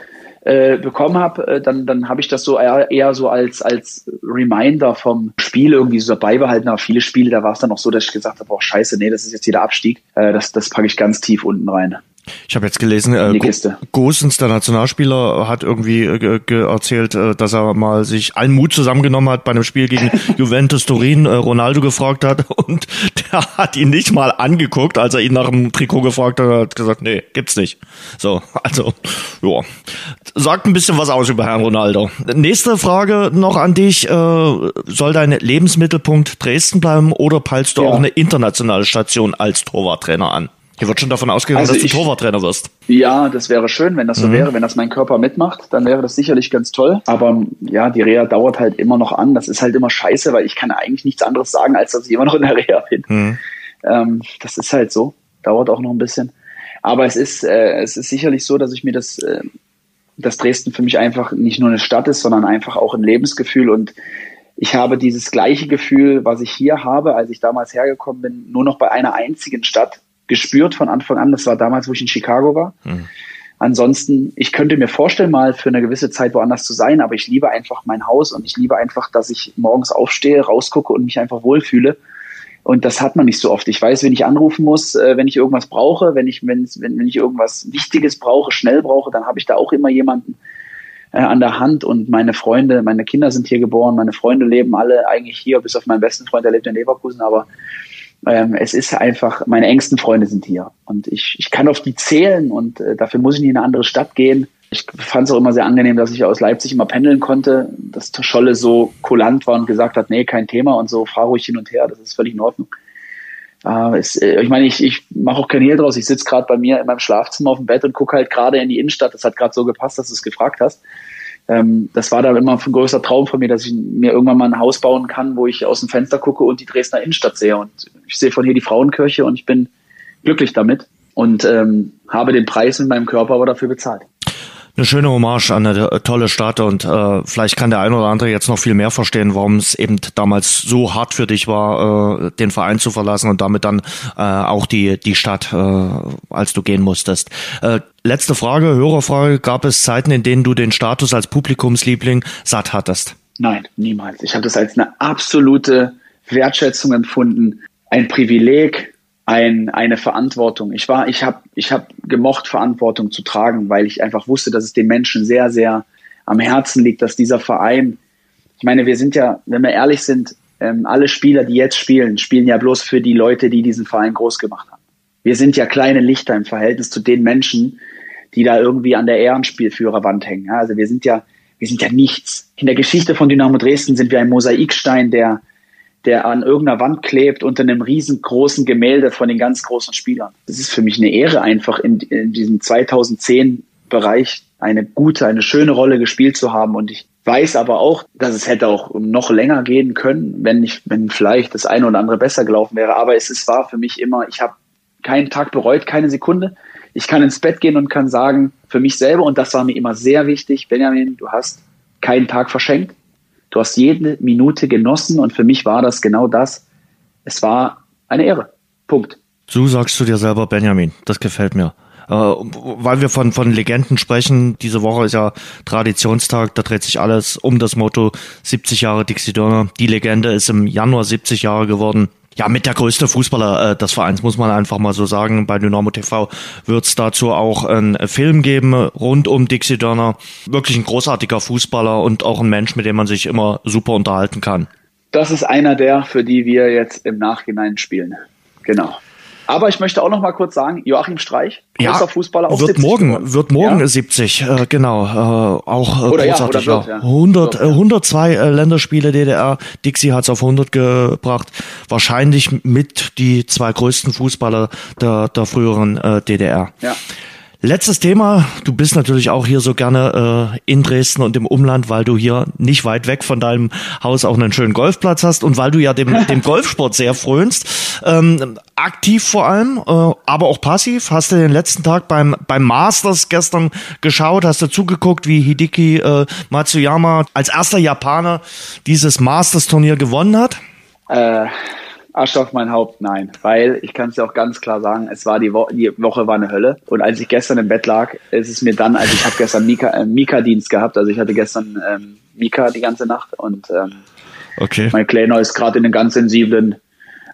äh, bekommen habe, äh, dann, dann habe ich das so eher, eher so als, als Reminder vom Spiel irgendwie so beibehalten. Aber viele Spiele, da war es dann auch so, dass ich gesagt habe, oh scheiße, nee, das ist jetzt wieder Abstieg. Äh, das, das packe ich ganz tief unten rein. Ich habe jetzt gelesen, äh, Gosens, der Nationalspieler, hat irgendwie äh, erzählt, äh, dass er mal sich allen Mut zusammengenommen hat bei einem Spiel gegen Juventus Turin, äh, Ronaldo gefragt hat und der hat ihn nicht mal angeguckt, als er ihn nach dem Trikot gefragt hat, hat gesagt, nee, gibt's nicht. So, also, ja, sagt ein bisschen was aus über Herrn Ronaldo. Nächste Frage noch an dich, äh, soll dein Lebensmittelpunkt Dresden bleiben oder peilst du ja. auch eine internationale Station als Torwarttrainer an? Hier wird schon davon ausgegangen, also dass du Torwarttrainer wirst. Ja, das wäre schön, wenn das so mhm. wäre. Wenn das mein Körper mitmacht, dann wäre das sicherlich ganz toll. Aber ja, die Reha dauert halt immer noch an. Das ist halt immer scheiße, weil ich kann eigentlich nichts anderes sagen, als dass ich immer noch in der Reha bin. Mhm. Ähm, das ist halt so. Dauert auch noch ein bisschen. Aber es ist, äh, es ist sicherlich so, dass ich mir das, äh, dass Dresden für mich einfach nicht nur eine Stadt ist, sondern einfach auch ein Lebensgefühl und ich habe dieses gleiche Gefühl, was ich hier habe, als ich damals hergekommen bin, nur noch bei einer einzigen Stadt gespürt von Anfang an. Das war damals, wo ich in Chicago war. Mhm. Ansonsten, ich könnte mir vorstellen, mal für eine gewisse Zeit woanders zu sein, aber ich liebe einfach mein Haus und ich liebe einfach, dass ich morgens aufstehe, rausgucke und mich einfach wohlfühle. Und das hat man nicht so oft. Ich weiß, wenn ich anrufen muss, äh, wenn ich irgendwas brauche, wenn ich, wenn, wenn ich irgendwas Wichtiges brauche, schnell brauche, dann habe ich da auch immer jemanden äh, an der Hand. Und meine Freunde, meine Kinder sind hier geboren, meine Freunde leben alle eigentlich hier, bis auf meinen besten Freund, der lebt in Leverkusen, aber ähm, es ist einfach, meine engsten Freunde sind hier und ich, ich kann auf die zählen und äh, dafür muss ich nicht in eine andere Stadt gehen. Ich fand es auch immer sehr angenehm, dass ich aus Leipzig immer pendeln konnte, dass Scholle so kulant war und gesagt hat, nee, kein Thema und so, fahr ruhig hin und her, das ist völlig in Ordnung. Äh, es, äh, ich meine, ich, ich mache auch kein Hehl draus. Ich sitze gerade bei mir in meinem Schlafzimmer auf dem Bett und gucke halt gerade in die Innenstadt. Das hat gerade so gepasst, dass du es gefragt hast ähm, das war dann immer ein größer Traum von mir, dass ich mir irgendwann mal ein Haus bauen kann, wo ich aus dem Fenster gucke und die Dresdner Innenstadt sehe. Und ich sehe von hier die Frauenkirche und ich bin glücklich damit und ähm, habe den Preis in meinem Körper aber dafür bezahlt eine schöne Hommage an eine tolle Stadt und äh, vielleicht kann der ein oder andere jetzt noch viel mehr verstehen, warum es eben damals so hart für dich war, äh, den Verein zu verlassen und damit dann äh, auch die die Stadt, äh, als du gehen musstest. Äh, letzte Frage, Hörerfrage: Gab es Zeiten, in denen du den Status als Publikumsliebling satt hattest? Nein, niemals. Ich habe das als eine absolute Wertschätzung empfunden, ein Privileg, ein, eine Verantwortung. Ich war, ich habe, ich habe gemocht, Verantwortung zu tragen, weil ich einfach wusste, dass es den Menschen sehr, sehr am Herzen liegt, dass dieser Verein. Ich meine, wir sind ja, wenn wir ehrlich sind, ähm, alle Spieler, die jetzt spielen, spielen ja bloß für die Leute, die diesen Verein groß gemacht haben. Wir sind ja kleine Lichter im Verhältnis zu den Menschen, die da irgendwie an der Ehrenspielführerwand hängen. Ja, also wir sind ja, wir sind ja nichts. In der Geschichte von Dynamo Dresden sind wir ein Mosaikstein, der der an irgendeiner Wand klebt unter einem riesengroßen Gemälde von den ganz großen Spielern. Das ist für mich eine Ehre, einfach in, in diesem 2010 Bereich eine gute, eine schöne Rolle gespielt zu haben. Und ich weiß aber auch, dass es hätte auch noch länger gehen können, wenn ich, wenn vielleicht das eine oder andere besser gelaufen wäre. Aber es ist, war für mich immer, ich habe keinen Tag bereut, keine Sekunde. Ich kann ins Bett gehen und kann sagen, für mich selber, und das war mir immer sehr wichtig, Benjamin, du hast keinen Tag verschenkt. Du hast jede Minute genossen und für mich war das genau das. Es war eine Ehre. Punkt. So sagst du dir selber, Benjamin. Das gefällt mir. Äh, weil wir von, von Legenden sprechen, diese Woche ist ja Traditionstag, da dreht sich alles um das Motto 70 Jahre Dixie Dörner. Die Legende ist im Januar 70 Jahre geworden. Ja, mit der größte Fußballer äh, des Vereins, muss man einfach mal so sagen. Bei Dynamo TV wird es dazu auch einen Film geben rund um Dixie Dörner. Wirklich ein großartiger Fußballer und auch ein Mensch, mit dem man sich immer super unterhalten kann. Das ist einer der, für die wir jetzt im Nachhinein spielen. Genau. Aber ich möchte auch noch mal kurz sagen, Joachim Streich, großer ja, Fußballer, auch wird morgen, geworden. wird morgen ja? 70, äh, genau, äh, auch äh, oder großartig. Ja, wird, ja. 100, wird, 102 äh, Länderspiele DDR, Dixie hat's auf 100 gebracht, wahrscheinlich mit die zwei größten Fußballer der, der früheren äh, DDR. Ja. Letztes Thema. Du bist natürlich auch hier so gerne äh, in Dresden und im Umland, weil du hier nicht weit weg von deinem Haus auch einen schönen Golfplatz hast und weil du ja dem, dem Golfsport sehr frönst. Ähm, aktiv vor allem, äh, aber auch passiv. Hast du den letzten Tag beim, beim Masters gestern geschaut? Hast du zugeguckt, wie Hideki äh, Matsuyama als erster Japaner dieses Masters-Turnier gewonnen hat? Äh Asche auf mein Haupt, nein. Weil, ich kann es ja auch ganz klar sagen, es war die, Wo die Woche war eine Hölle. Und als ich gestern im Bett lag, ist es mir dann, also ich habe gestern Mika, äh, Mika-Dienst gehabt, also ich hatte gestern ähm, Mika die ganze Nacht und ähm, okay. mein Kleiner ist gerade in einem ganz sensiblen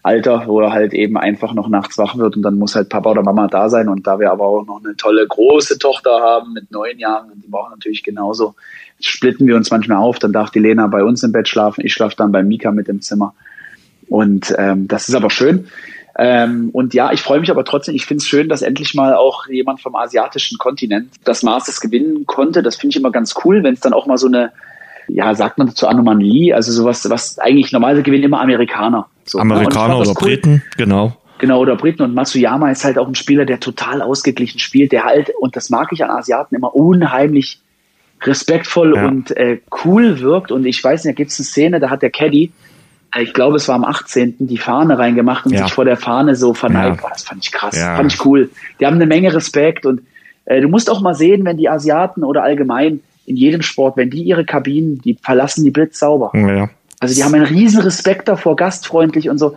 Alter, wo er halt eben einfach noch nachts wach wird und dann muss halt Papa oder Mama da sein. Und da wir aber auch noch eine tolle große Tochter haben mit neun Jahren, und die brauchen natürlich genauso, splitten wir uns manchmal auf. Dann darf die Lena bei uns im Bett schlafen, ich schlafe dann bei Mika mit im Zimmer. Und ähm, das ist aber schön. Ähm, und ja, ich freue mich aber trotzdem, ich finde es schön, dass endlich mal auch jemand vom asiatischen Kontinent das Masters gewinnen konnte. Das finde ich immer ganz cool, wenn es dann auch mal so eine, ja, sagt man dazu Anomalie, also sowas, was eigentlich normalerweise gewinnen immer Amerikaner. So, ne? Amerikaner oder cool. Briten, genau. Genau, oder Briten. Und Matsuyama ist halt auch ein Spieler, der total ausgeglichen spielt, der halt, und das mag ich an Asiaten immer, unheimlich respektvoll ja. und äh, cool wirkt. Und ich weiß nicht, da gibt es eine Szene, da hat der Caddy, ich glaube, es war am 18. die Fahne reingemacht und ja. sich vor der Fahne so verneigt. Ja. Oh, das fand ich krass, ja. fand ich cool. Die haben eine Menge Respekt und äh, du musst auch mal sehen, wenn die Asiaten oder allgemein in jedem Sport, wenn die ihre Kabinen, die verlassen die blitzsauber. Ja. Also die haben einen riesen Respekt davor, gastfreundlich und so.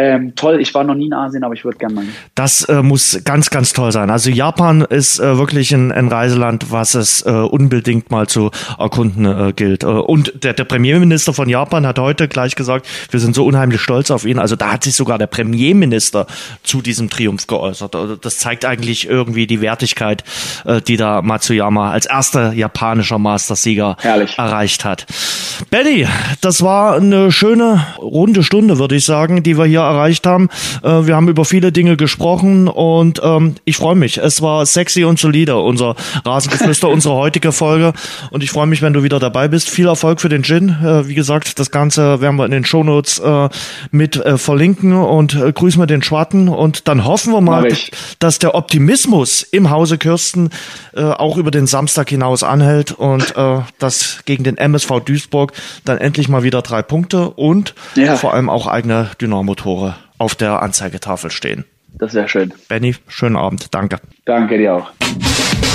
Ähm, toll, ich war noch nie in Asien, aber ich würde gerne mal. Das äh, muss ganz, ganz toll sein. Also Japan ist äh, wirklich ein, ein, Reiseland, was es äh, unbedingt mal zu erkunden äh, gilt. Äh, und der, der Premierminister von Japan hat heute gleich gesagt, wir sind so unheimlich stolz auf ihn. Also da hat sich sogar der Premierminister zu diesem Triumph geäußert. Also das zeigt eigentlich irgendwie die Wertigkeit, äh, die da Matsuyama als erster japanischer Mastersieger Herrlich. erreicht hat. Benny, das war eine schöne runde Stunde, würde ich sagen, die wir hier erreicht haben. Äh, wir haben über viele Dinge gesprochen und ähm, ich freue mich. Es war sexy und solide, unser Rasengeflüster, unsere heutige Folge. Und ich freue mich, wenn du wieder dabei bist. Viel Erfolg für den Gin. Äh, wie gesagt, das Ganze werden wir in den Shownotes äh, mit äh, verlinken und äh, grüßen wir den Schwatten. Und dann hoffen wir mal, dass der Optimismus im Hause Kirsten äh, auch über den Samstag hinaus anhält und äh, dass gegen den MSV Duisburg dann endlich mal wieder drei Punkte und ja. vor allem auch eigene Dynamo-Tore Tore auf der Anzeigetafel stehen. Das wäre schön. Benny, schönen Abend. Danke. Danke dir auch.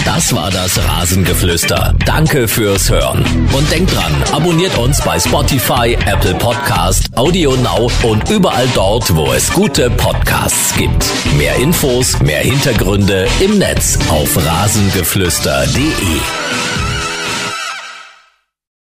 Das war das Rasengeflüster. Danke fürs Hören. Und denkt dran, abonniert uns bei Spotify, Apple Podcast, Audio Now und überall dort, wo es gute Podcasts gibt. Mehr Infos, mehr Hintergründe im Netz auf rasengeflüster.de.